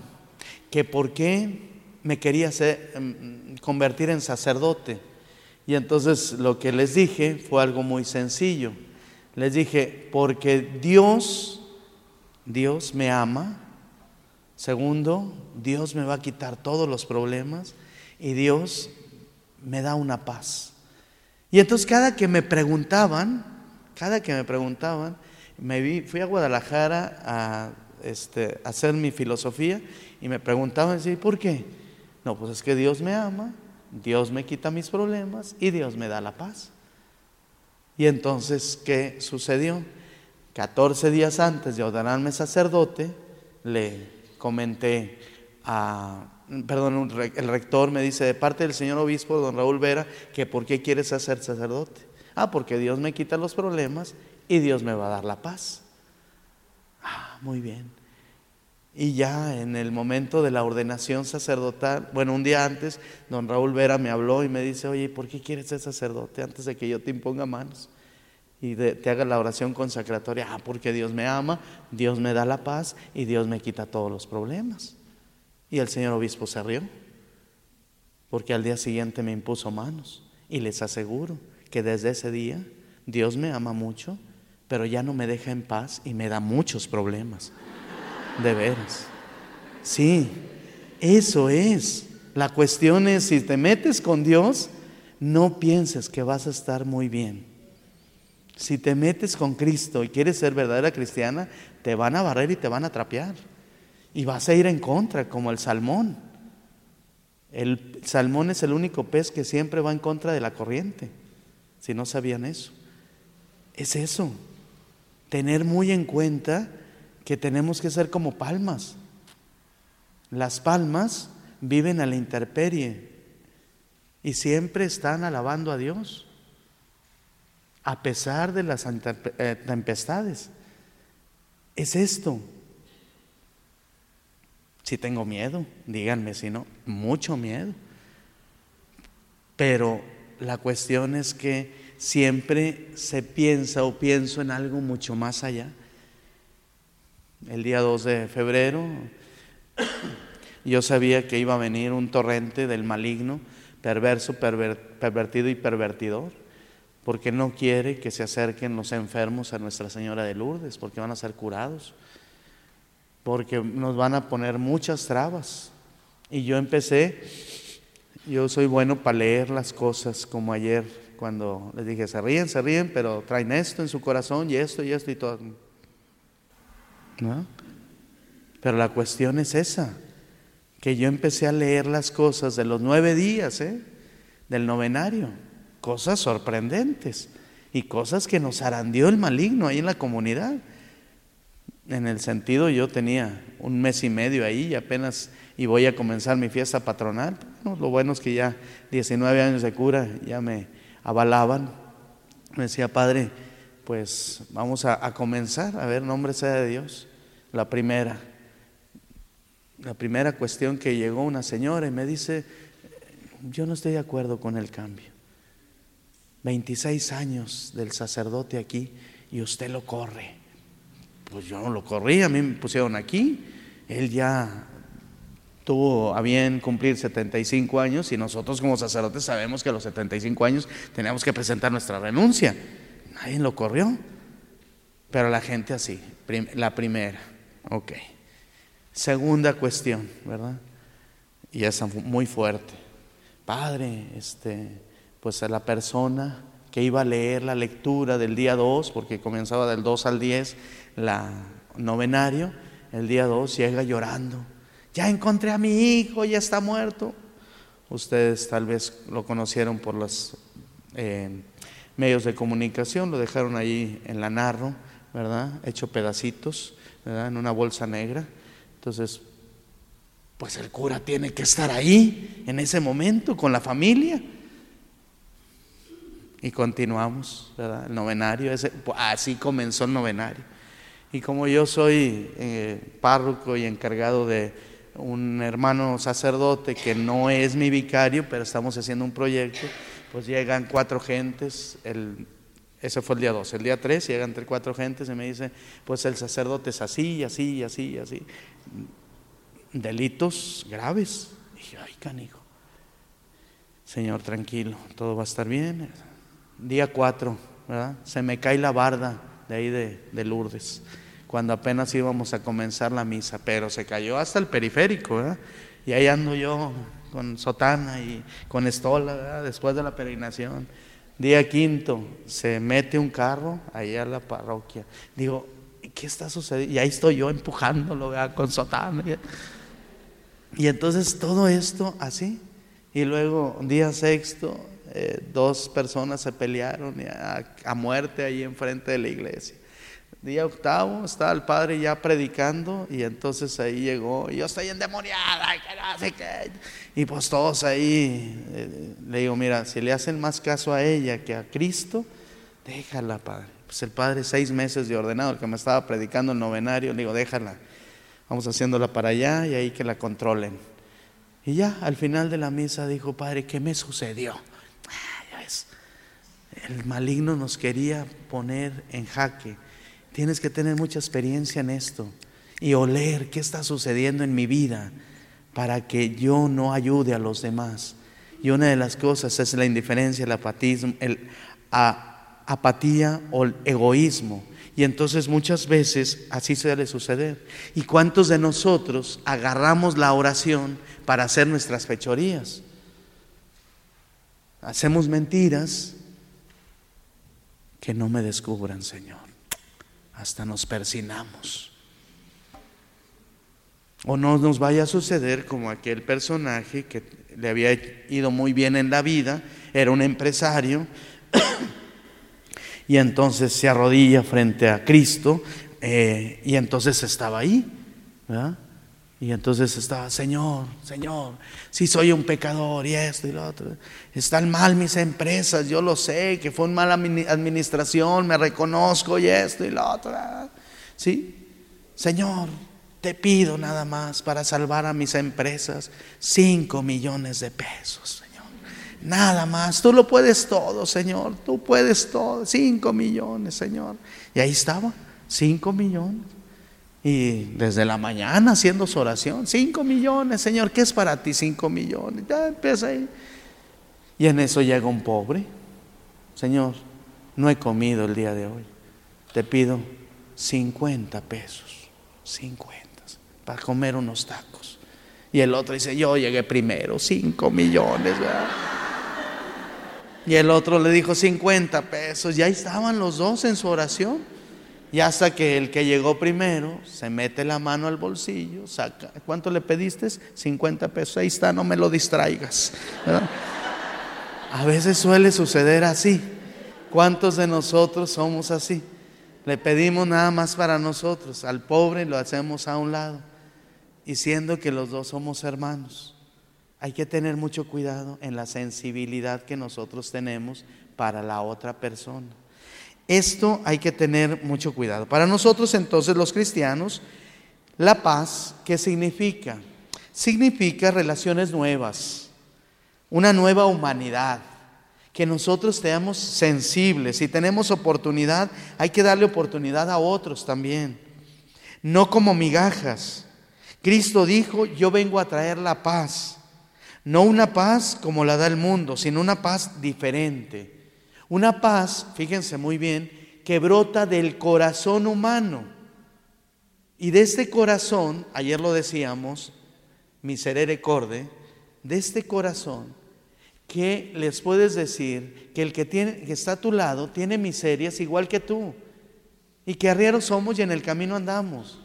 A: que por qué me quería mm, convertir en sacerdote. Y entonces lo que les dije fue algo muy sencillo. Les dije, porque Dios, Dios me ama. Segundo, Dios me va a quitar todos los problemas. Y Dios me da una paz. Y entonces cada que me preguntaban, cada que me preguntaban, me vi, fui a Guadalajara a este, hacer mi filosofía y me preguntaban, ¿por qué? No, pues es que Dios me ama, Dios me quita mis problemas y Dios me da la paz. Y entonces, ¿qué sucedió? 14 días antes de ordenarme sacerdote, le comenté a perdón, el rector me dice de parte del señor obispo, don Raúl Vera, que por qué quieres ser sacerdote. Ah, porque Dios me quita los problemas y Dios me va a dar la paz. Ah, muy bien. Y ya en el momento de la ordenación sacerdotal, bueno, un día antes, don Raúl Vera me habló y me dice, oye, ¿por qué quieres ser sacerdote antes de que yo te imponga manos? Y te haga la oración consacratoria, ah, porque Dios me ama, Dios me da la paz y Dios me quita todos los problemas. Y el señor obispo se rió, porque al día siguiente me impuso manos. Y les aseguro que desde ese día Dios me ama mucho, pero ya no me deja en paz y me da muchos problemas. De veras. Sí, eso es. La cuestión es, si te metes con Dios, no pienses que vas a estar muy bien. Si te metes con Cristo y quieres ser verdadera cristiana, te van a barrer y te van a trapear. Y vas a ir en contra, como el salmón. El salmón es el único pez que siempre va en contra de la corriente. Si no sabían eso. Es eso. Tener muy en cuenta que tenemos que ser como palmas. Las palmas viven a la intemperie y siempre están alabando a Dios, a pesar de las eh, tempestades. Es esto. Si tengo miedo, díganme si no, mucho miedo. Pero la cuestión es que siempre se piensa o pienso en algo mucho más allá. El día 2 de febrero yo sabía que iba a venir un torrente del maligno, perverso, pervertido y pervertidor, porque no quiere que se acerquen los enfermos a Nuestra Señora de Lourdes, porque van a ser curados porque nos van a poner muchas trabas. Y yo empecé, yo soy bueno para leer las cosas, como ayer cuando les dije, se ríen, se ríen, pero traen esto en su corazón y esto y esto y todo. ¿No? Pero la cuestión es esa, que yo empecé a leer las cosas de los nueve días, ¿eh? del novenario, cosas sorprendentes y cosas que nos arandió el maligno ahí en la comunidad. En el sentido, yo tenía un mes y medio ahí y apenas y voy a comenzar mi fiesta patronal. lo bueno es que ya 19 años de cura ya me avalaban. Me decía, Padre, pues vamos a, comenzar, a ver, nombre sea de Dios. La primera, la primera cuestión que llegó una señora y me dice, yo no estoy de acuerdo con el cambio. 26 años del sacerdote aquí y usted lo corre pues yo no lo corrí, a mí me pusieron aquí. Él ya tuvo a bien cumplir 75 años y nosotros como sacerdotes sabemos que a los 75 años teníamos que presentar nuestra renuncia. Nadie lo corrió. Pero la gente así, la primera, ok. Segunda cuestión, ¿verdad? Y esa muy fuerte. Padre, este, pues a la persona que iba a leer la lectura del día 2, porque comenzaba del 2 al 10, la novenario, el día 2 llega llorando. Ya encontré a mi hijo, ya está muerto. Ustedes tal vez lo conocieron por los eh, medios de comunicación, lo dejaron ahí en la narro, ¿verdad? Hecho pedacitos, ¿verdad? En una bolsa negra. Entonces, pues el cura tiene que estar ahí en ese momento con la familia. Y continuamos, ¿verdad? El novenario, ese, así comenzó el novenario. Y como yo soy eh, párroco y encargado de un hermano sacerdote que no es mi vicario, pero estamos haciendo un proyecto, pues llegan cuatro gentes, ese fue el día dos, el día tres llegan entre cuatro gentes y me dice, pues el sacerdote es así, así, así, así. Delitos graves. Y dije, ay, canijo. Señor, tranquilo, todo va a estar bien. Día cuatro, ¿verdad? Se me cae la barda de ahí de, de Lourdes cuando apenas íbamos a comenzar la misa, pero se cayó hasta el periférico, ¿verdad? Y ahí ando yo con sotana y con estola, después de la peregrinación. Día quinto, se mete un carro ahí a la parroquia. Digo, ¿qué está sucediendo? Y ahí estoy yo empujándolo, ¿verdad? Con sotana. Y entonces todo esto así. Y luego, día sexto, eh, dos personas se pelearon a, a muerte ahí enfrente de la iglesia. Día octavo, estaba el padre ya predicando y entonces ahí llegó, y yo estoy endemoniada, Y pues todos ahí, eh, le digo, mira, si le hacen más caso a ella que a Cristo, déjala, padre. Pues el padre, seis meses de ordenado, el que me estaba predicando el novenario, le digo, déjala, vamos haciéndola para allá y ahí que la controlen. Y ya, al final de la misa dijo, padre, ¿qué me sucedió? Ah, el maligno nos quería poner en jaque Tienes que tener mucha experiencia en esto y oler qué está sucediendo en mi vida para que yo no ayude a los demás. Y una de las cosas es la indiferencia, el apatismo, el apatía o el egoísmo. Y entonces muchas veces así suele suceder. ¿Y cuántos de nosotros agarramos la oración para hacer nuestras fechorías? Hacemos mentiras que no me descubran, Señor hasta nos persinamos. O no nos vaya a suceder como aquel personaje que le había ido muy bien en la vida, era un empresario, y entonces se arrodilla frente a Cristo, eh, y entonces estaba ahí, ¿verdad? Y entonces estaba, Señor, Señor, si soy un pecador y esto y lo otro. Están mal mis empresas, yo lo sé, que fue una mala administración, me reconozco y esto y lo otro. Sí, Señor, te pido nada más para salvar a mis empresas cinco millones de pesos, Señor. Nada más, tú lo puedes todo, Señor, tú puedes todo, cinco millones, Señor. Y ahí estaba, cinco millones. Y desde la mañana haciendo su oración, cinco millones, Señor, ¿qué es para ti cinco millones? Ya empieza ahí. Y en eso llega un pobre, Señor, no he comido el día de hoy, te pido 50 pesos, 50, para comer unos tacos. Y el otro dice, yo llegué primero, cinco millones, ¿verdad? Y el otro le dijo 50 pesos, y ahí estaban los dos en su oración. Y hasta que el que llegó primero se mete la mano al bolsillo, saca, ¿cuánto le pediste? 50 pesos, ahí está, no me lo distraigas. A veces suele suceder así. ¿Cuántos de nosotros somos así? Le pedimos nada más para nosotros, al pobre lo hacemos a un lado, y siendo que los dos somos hermanos. Hay que tener mucho cuidado en la sensibilidad que nosotros tenemos para la otra persona. Esto hay que tener mucho cuidado. Para nosotros entonces los cristianos, la paz, ¿qué significa? Significa relaciones nuevas, una nueva humanidad, que nosotros seamos sensibles. Si tenemos oportunidad, hay que darle oportunidad a otros también, no como migajas. Cristo dijo, yo vengo a traer la paz, no una paz como la da el mundo, sino una paz diferente una paz, fíjense muy bien, que brota del corazón humano. Y de este corazón, ayer lo decíamos, miserere corde, de este corazón, que les puedes decir que el que, que está a tu lado tiene miserias igual que tú. Y que arrieros somos y en el camino andamos.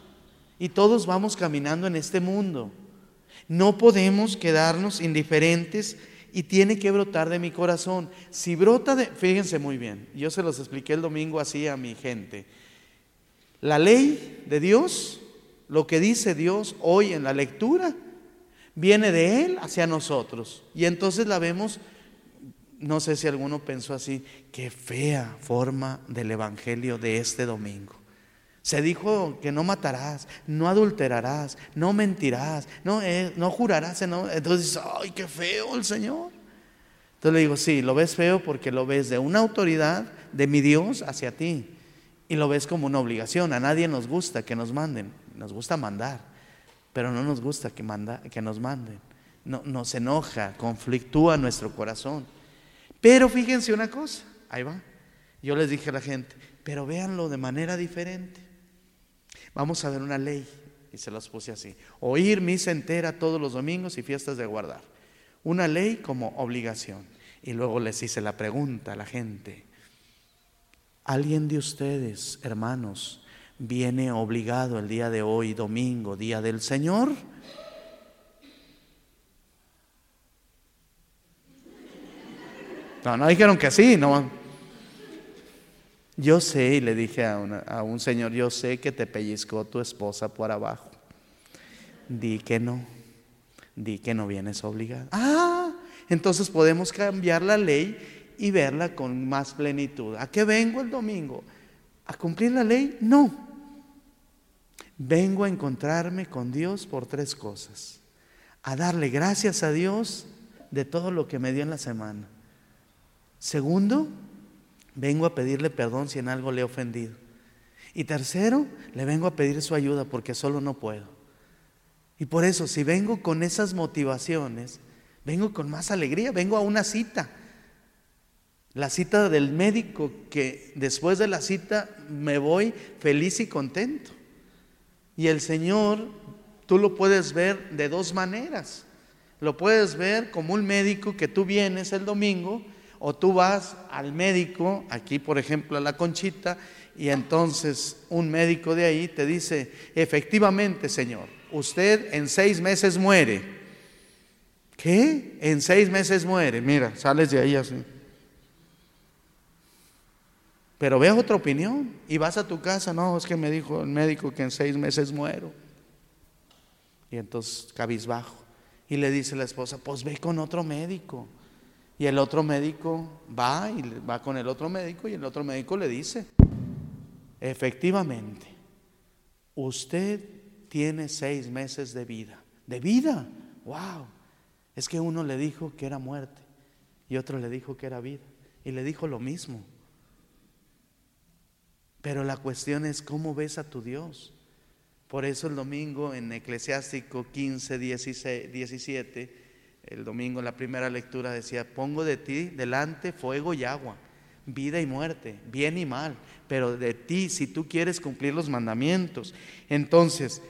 A: Y todos vamos caminando en este mundo. No podemos quedarnos indiferentes y tiene que brotar de mi corazón. Si brota de, fíjense muy bien, yo se los expliqué el domingo así a mi gente. La ley de Dios, lo que dice Dios hoy en la lectura, viene de Él hacia nosotros. Y entonces la vemos, no sé si alguno pensó así, qué fea forma del Evangelio de este domingo. Se dijo que no matarás, no adulterarás, no mentirás, no, eh, jurarás. No. Entonces, ay, qué feo el Señor. Entonces le digo, sí, lo ves feo porque lo ves de una autoridad de mi Dios hacia ti. Y lo ves como una obligación. A nadie nos gusta que nos manden. Nos gusta mandar, pero no nos gusta que, que nos manden. No, nos enoja, conflictúa nuestro corazón. Pero fíjense una cosa, ahí va. Yo les dije a la gente, pero véanlo de manera diferente. Vamos a ver una ley, y se las puse así. Oír misa entera todos los domingos y fiestas de guardar. Una ley como obligación. Y luego les hice la pregunta a la gente. ¿Alguien de ustedes, hermanos, viene obligado el día de hoy, domingo, día del Señor? No, no dijeron que sí, no. Yo sé, y le dije a, un señor, yo sé que te pellizcó tu esposa por abajo. Di que no, di que no vienes obligado. Ah, entonces podemos cambiar la ley y verla con más plenitud. ¿A qué vengo el domingo? ¿A cumplir la ley? No. Vengo a encontrarme con Dios por tres cosas. A darle gracias a Dios de todo lo que me dio en la semana. Segundo, vengo a pedirle perdón si en algo le he ofendido. Y tercero, le vengo a pedir su ayuda porque solo no puedo. Y por eso, si vengo con esas motivaciones, vengo con más alegría, vengo a una cita. La cita del médico que después de la cita me voy feliz y contento. Y el Señor, tú lo puedes ver de dos maneras. Lo puedes ver como un médico que tú vienes el domingo o tú vas al médico, aquí por ejemplo a la conchita, y entonces un médico de ahí te dice, efectivamente Señor, usted en seis meses muere. ¿Qué? En seis meses muere. Mira, sales de ahí así. Pero veas otra opinión y vas a tu casa, no, es que me dijo el médico que en seis meses muero. Y entonces cabizbajo. Y le dice la esposa, pues ve con otro médico. Y el otro médico va y va con el otro médico y el otro médico le dice, efectivamente, usted tiene seis meses de vida. ¿De vida? ¡Wow! Es que uno le dijo que era muerte y otro le dijo que era vida. Y le dijo lo mismo. Pero la cuestión es cómo ves a tu Dios. Por eso el domingo en Eclesiástico 15, 16, 17 el domingo en la primera lectura decía, pongo de ti delante fuego y agua, vida y muerte, bien y mal, pero de ti si tú quieres cumplir los mandamientos. Entonces,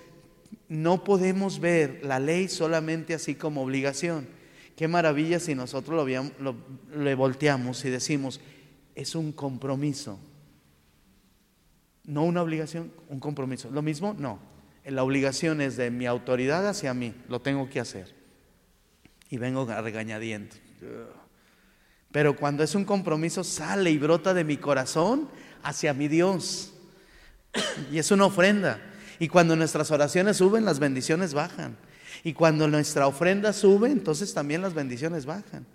A: no podemos ver la ley solamente así como obligación. Qué maravilla si nosotros lo, le volteamos y decimos, es un compromiso. No una obligación, un compromiso. Lo mismo, no. La obligación es de mi autoridad hacia mí, lo tengo que hacer y vengo regañadiendo. Pero cuando es un compromiso, sale y brota de mi corazón hacia mi Dios. Y es una ofrenda. Y cuando nuestras oraciones suben, las bendiciones bajan. Y cuando nuestra ofrenda sube, entonces también las bendiciones bajan.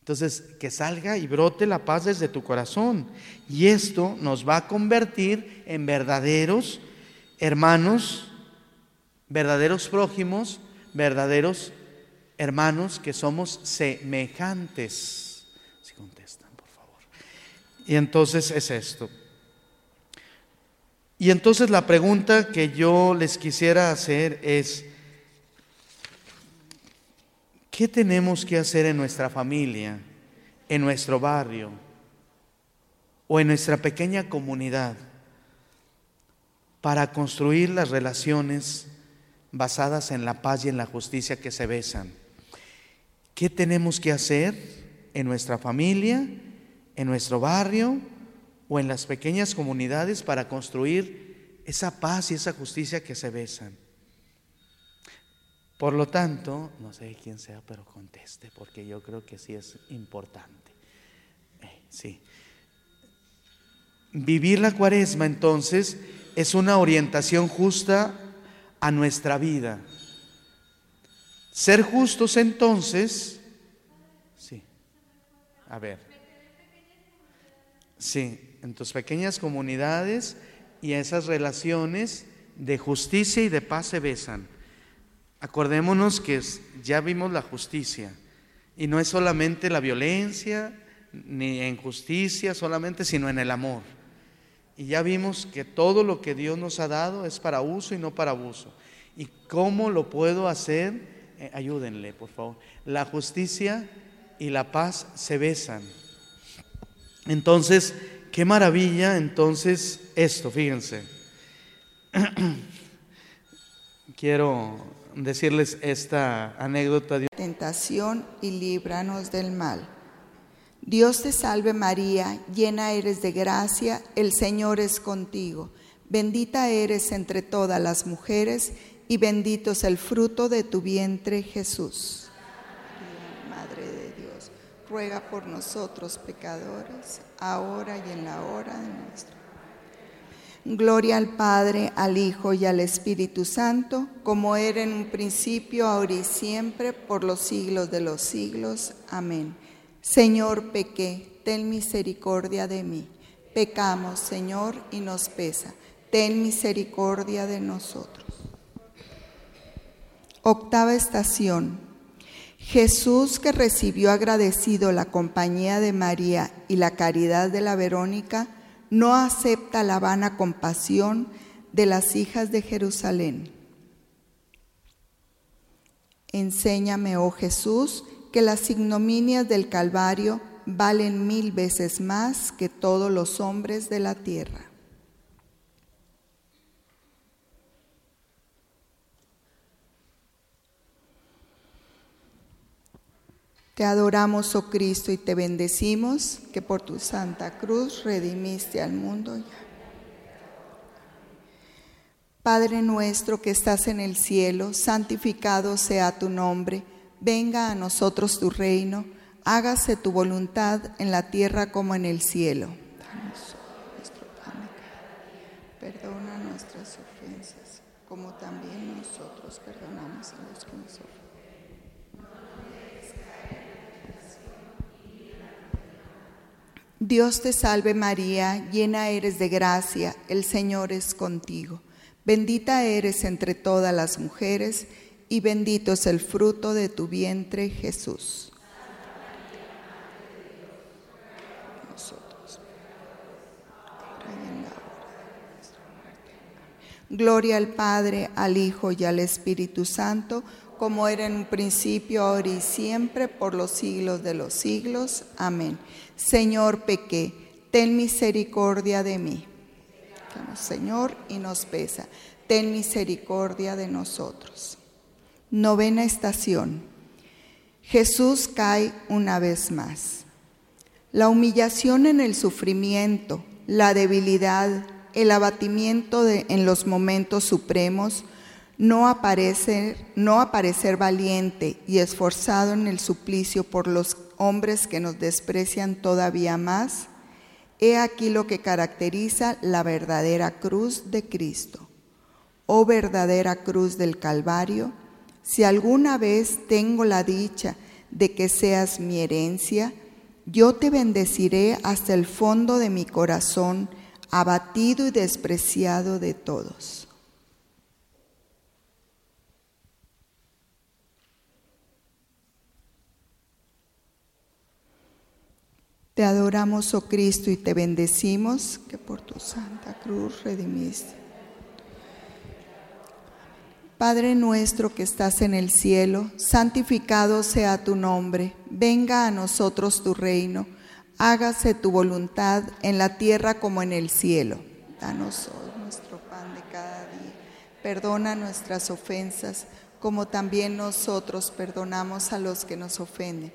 A: Entonces, que salga y brote la paz desde tu corazón. Y esto nos va a convertir en verdaderos hermanos, verdaderos prójimos, verdaderos hermanos, que somos semejantes. Si contestan, por favor. Y entonces es esto. Y entonces la pregunta que yo les quisiera hacer es, ¿qué tenemos que hacer en nuestra familia, en nuestro barrio o en nuestra pequeña comunidad para construir las relaciones basadas en la paz y en la justicia que se besan? ¿Qué tenemos que hacer en nuestra familia, en nuestro barrio o en las pequeñas comunidades para construir esa paz y esa justicia que se besan? Por lo tanto, no sé quién sea, pero conteste, porque yo creo que sí es importante. Eh, sí. Vivir la cuaresma entonces es una orientación justa a nuestra vida. Ser justos entonces, sí, a ver, sí, en tus pequeñas comunidades y esas relaciones de justicia y de paz se besan. Acordémonos que ya vimos la justicia y no es solamente la violencia ni injusticia solamente, sino en el amor. Y ya vimos que todo lo que Dios nos ha dado es para uso y no para abuso. ¿Y cómo lo puedo hacer? Eh, ayúdenle, por favor. La justicia y la paz se besan. Entonces, qué maravilla entonces esto, fíjense. Quiero decirles esta anécdota de
B: tentación y líbranos del mal. Dios te salve María, llena eres de gracia, el Señor es contigo. Bendita eres entre todas las mujeres y bendito es el fruto de tu vientre Jesús. Madre de Dios, ruega por nosotros pecadores, ahora y en la hora de nuestra Gloria al Padre, al Hijo y al Espíritu Santo, como era en un principio, ahora y siempre, por los siglos de los siglos. Amén. Señor, pequé, ten misericordia de mí. Pecamos, Señor, y nos pesa. Ten misericordia de nosotros. Octava estación. Jesús que recibió agradecido la compañía de María y la caridad de la Verónica, no acepta la vana compasión de las hijas de Jerusalén. Enséñame, oh Jesús, que las ignominias del Calvario valen mil veces más que todos los hombres de la tierra. Te adoramos, oh Cristo, y te bendecimos que por tu santa cruz redimiste al mundo. Padre nuestro que estás en el cielo, santificado sea tu nombre venga a nosotros tu reino, hágase tu voluntad en la tierra como en el cielo nuestro pan de cada día. Perdona nuestras ofensas, como también nosotros perdonamos a los que nos ofenden. Dios te salve María, llena eres de gracia, el Señor es contigo. Bendita eres entre todas las mujeres, y bendito es el fruto de tu vientre, Jesús. Gloria al Padre, al Hijo y al Espíritu Santo, como era en un principio, ahora y siempre, por los siglos de los siglos. Amén. Señor, pequé, ten misericordia de mí. Señor, y nos pesa, ten misericordia de nosotros. Novena estación. Jesús cae una vez más. La humillación en el sufrimiento, la debilidad, el abatimiento en los momentos supremos, no aparecer, no aparecer valiente y esforzado en el suplicio por los hombres que nos desprecian todavía más, he aquí lo que caracteriza la verdadera cruz de Cristo. Oh verdadera cruz del Calvario, si alguna vez tengo la dicha de que seas mi herencia, yo te bendeciré hasta el fondo de mi corazón, abatido y despreciado de todos. Te adoramos, oh Cristo, y te bendecimos que por tu santa cruz redimiste Padre nuestro que estás en el cielo, santificado sea tu nombre, venga a nosotros tu reino, hágase tu voluntad en la tierra como en el cielo. Danos hoy nuestro pan de cada día, perdona nuestras ofensas como también nosotros perdonamos a los que nos ofenden.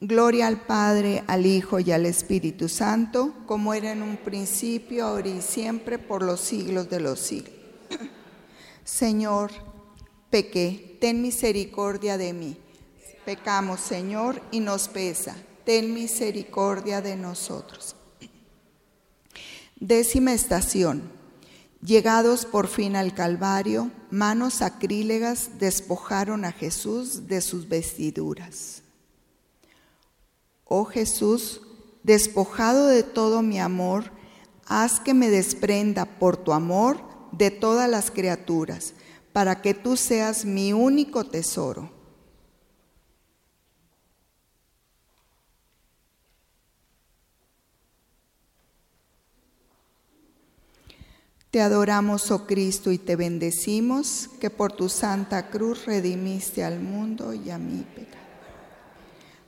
B: Gloria al Padre, al Hijo y al Espíritu Santo, como era en un principio, ahora y siempre, por los siglos de los siglos. Señor, pequé, ten misericordia de mí. Pecamos, Señor, y nos pesa. Ten misericordia de nosotros. Décima estación. Llegados por fin al Calvario, manos sacrílegas despojaron a Jesús de sus vestiduras. Oh Jesús, despojado de todo mi amor, haz que me desprenda por tu amor de todas las criaturas, para que tú seas mi único tesoro. Te adoramos, oh Cristo, y te bendecimos, que por tu santa cruz redimiste al mundo y a mi pecado.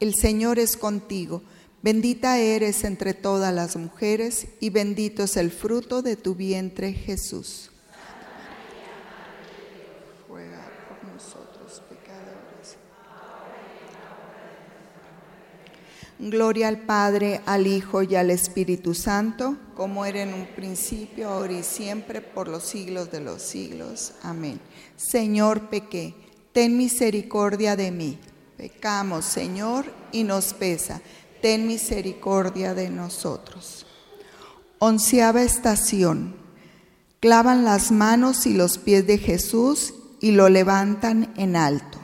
B: el Señor es contigo, bendita eres entre todas las mujeres y bendito es el fruto de tu vientre Jesús. Ruega por nosotros pecadores. Gloria al Padre, al Hijo y al Espíritu Santo, como era en un principio, ahora y siempre, por los siglos de los siglos. Amén. Señor, pequé, ten misericordia de mí. Pecamos, Señor, y nos pesa. Ten misericordia de nosotros. Onceava estación. Clavan las manos y los pies de Jesús y lo levantan en alto.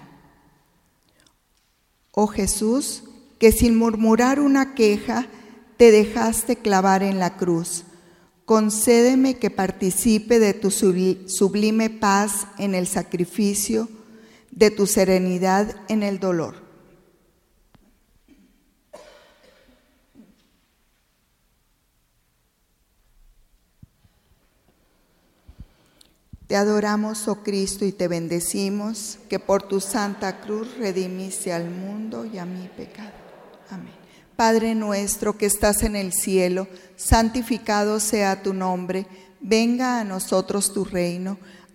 B: Oh Jesús, que sin murmurar una queja te dejaste clavar en la cruz, concédeme que participe de tu sublime paz en el sacrificio de tu serenidad en el dolor. Te adoramos, oh Cristo, y te bendecimos, que por tu santa cruz redimiste al mundo y a mi pecado. Amén. Padre nuestro que estás en el cielo, santificado sea tu nombre, venga a nosotros tu reino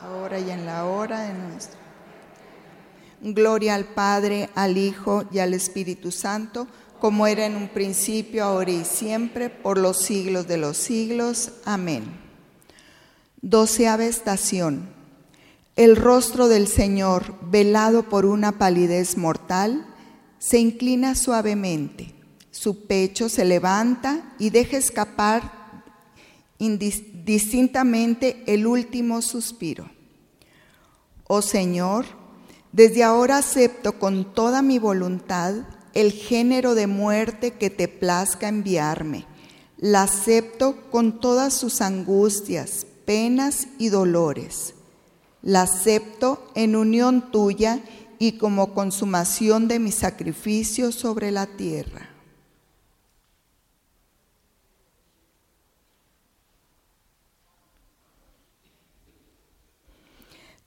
B: Ahora y en la hora de nuestra. Gloria al Padre, al Hijo y al Espíritu Santo, como era en un principio, ahora y siempre, por los siglos de los siglos. Amén. Doceava estación. El rostro del Señor, velado por una palidez mortal, se inclina suavemente. Su pecho se levanta y deja escapar distintamente el último suspiro. Oh Señor, desde ahora acepto con toda mi voluntad el género de muerte que te plazca enviarme. La acepto con todas sus angustias, penas y dolores. La acepto en unión tuya y como consumación de mi sacrificio sobre la tierra.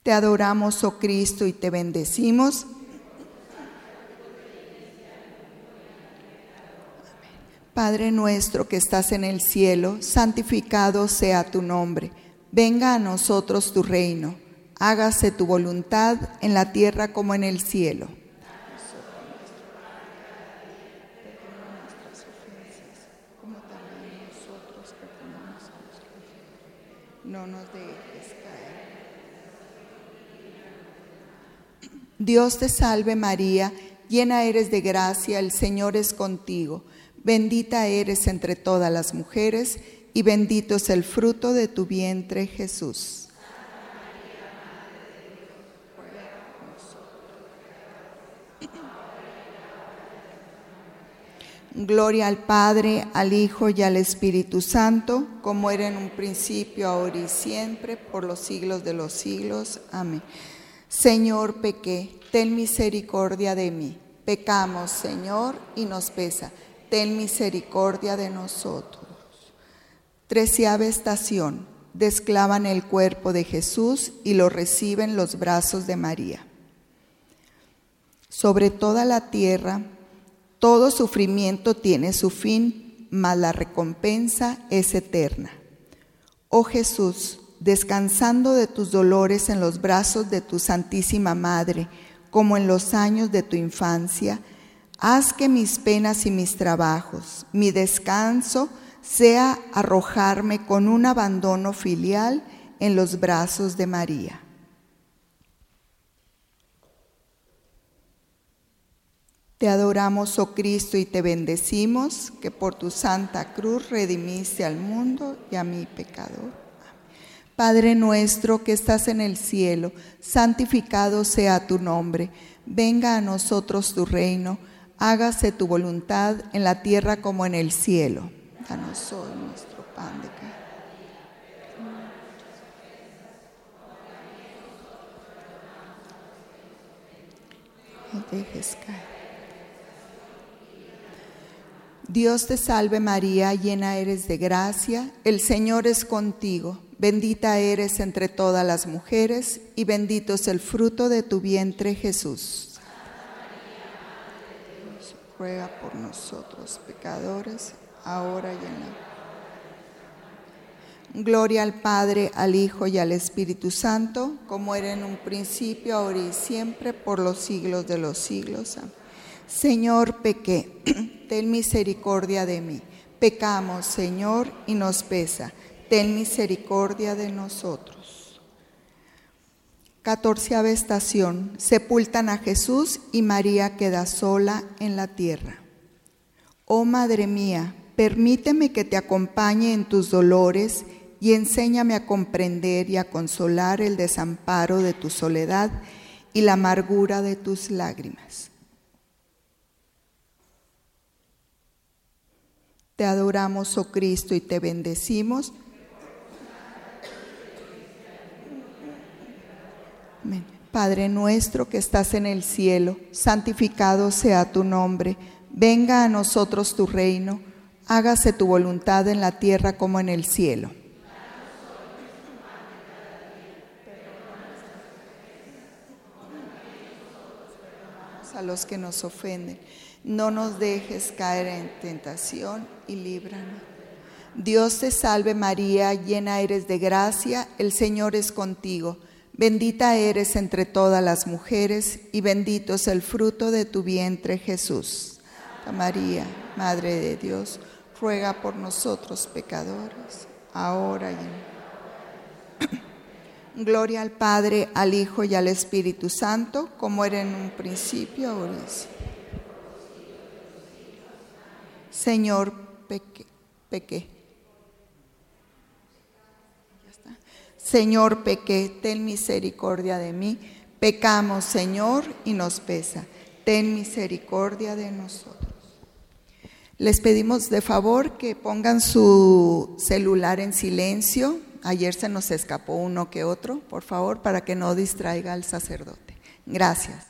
B: Te adoramos, oh Cristo, y te bendecimos. Padre nuestro que estás en el cielo, santificado sea tu nombre. Venga a nosotros tu reino hágase tu voluntad en la tierra como en el cielo. No nos dejes caer. Dios te salve María, llena eres de gracia, el Señor es contigo. Bendita eres entre todas las mujeres y bendito es el fruto de tu vientre Jesús. Gloria al Padre, al Hijo y al Espíritu Santo, como era en un principio, ahora y siempre, por los siglos de los siglos. Amén. Señor, pequé, ten misericordia de mí. Pecamos, Señor, y nos pesa. Ten misericordia de nosotros. Treceava estación. Desclavan el cuerpo de Jesús y lo reciben los brazos de María. Sobre toda la tierra todo sufrimiento tiene su fin, mas la recompensa es eterna. Oh Jesús, descansando de tus dolores en los brazos de tu Santísima Madre, como en los años de tu infancia, haz que mis penas y mis trabajos, mi descanso, sea arrojarme con un abandono filial en los brazos de María. Te adoramos, oh Cristo, y te bendecimos, que por tu santa cruz redimiste al mundo y a mi pecador. Padre nuestro que estás en el cielo, santificado sea tu nombre. Venga a nosotros tu reino, hágase tu voluntad en la tierra como en el cielo. Danos hoy nuestro pan de cada dejes caer. Dios te salve María, llena eres de gracia, el Señor es contigo, bendita eres entre todas las mujeres y bendito es el fruto de tu vientre Jesús. Ruega por nosotros pecadores, ahora y en la... Gloria al Padre, al Hijo y al Espíritu Santo, como era en un principio, ahora y siempre, por los siglos de los siglos. Señor, pequé, ten misericordia de mí. Pecamos, Señor, y nos pesa. Ten misericordia de nosotros. Catorceava estación. Sepultan a Jesús y María queda sola en la tierra. Oh Madre mía, permíteme que te acompañe en tus dolores y enséñame a comprender y a consolar el desamparo de tu soledad y la amargura de tus lágrimas. Te adoramos, oh Cristo, y te bendecimos. Padre nuestro que estás en el cielo, santificado sea tu nombre. Venga a nosotros tu reino. Hágase tu voluntad en la tierra como en el cielo. A los que nos ofenden no nos dejes caer en tentación y líbranos. Dios te salve María, llena eres de gracia, el Señor es contigo. Bendita eres entre todas las mujeres y bendito es el fruto de tu vientre Jesús. María, Madre de Dios, ruega por nosotros pecadores, ahora y en... Gloria al Padre, al Hijo y al Espíritu Santo, como era en un principio, ahora y Señor. Señor, pequé, ten misericordia de mí. Pecamos, Señor, y nos pesa. Ten misericordia de nosotros. Les pedimos de favor que pongan su celular en silencio. Ayer se nos escapó uno que otro, por favor, para que no distraiga al sacerdote. Gracias.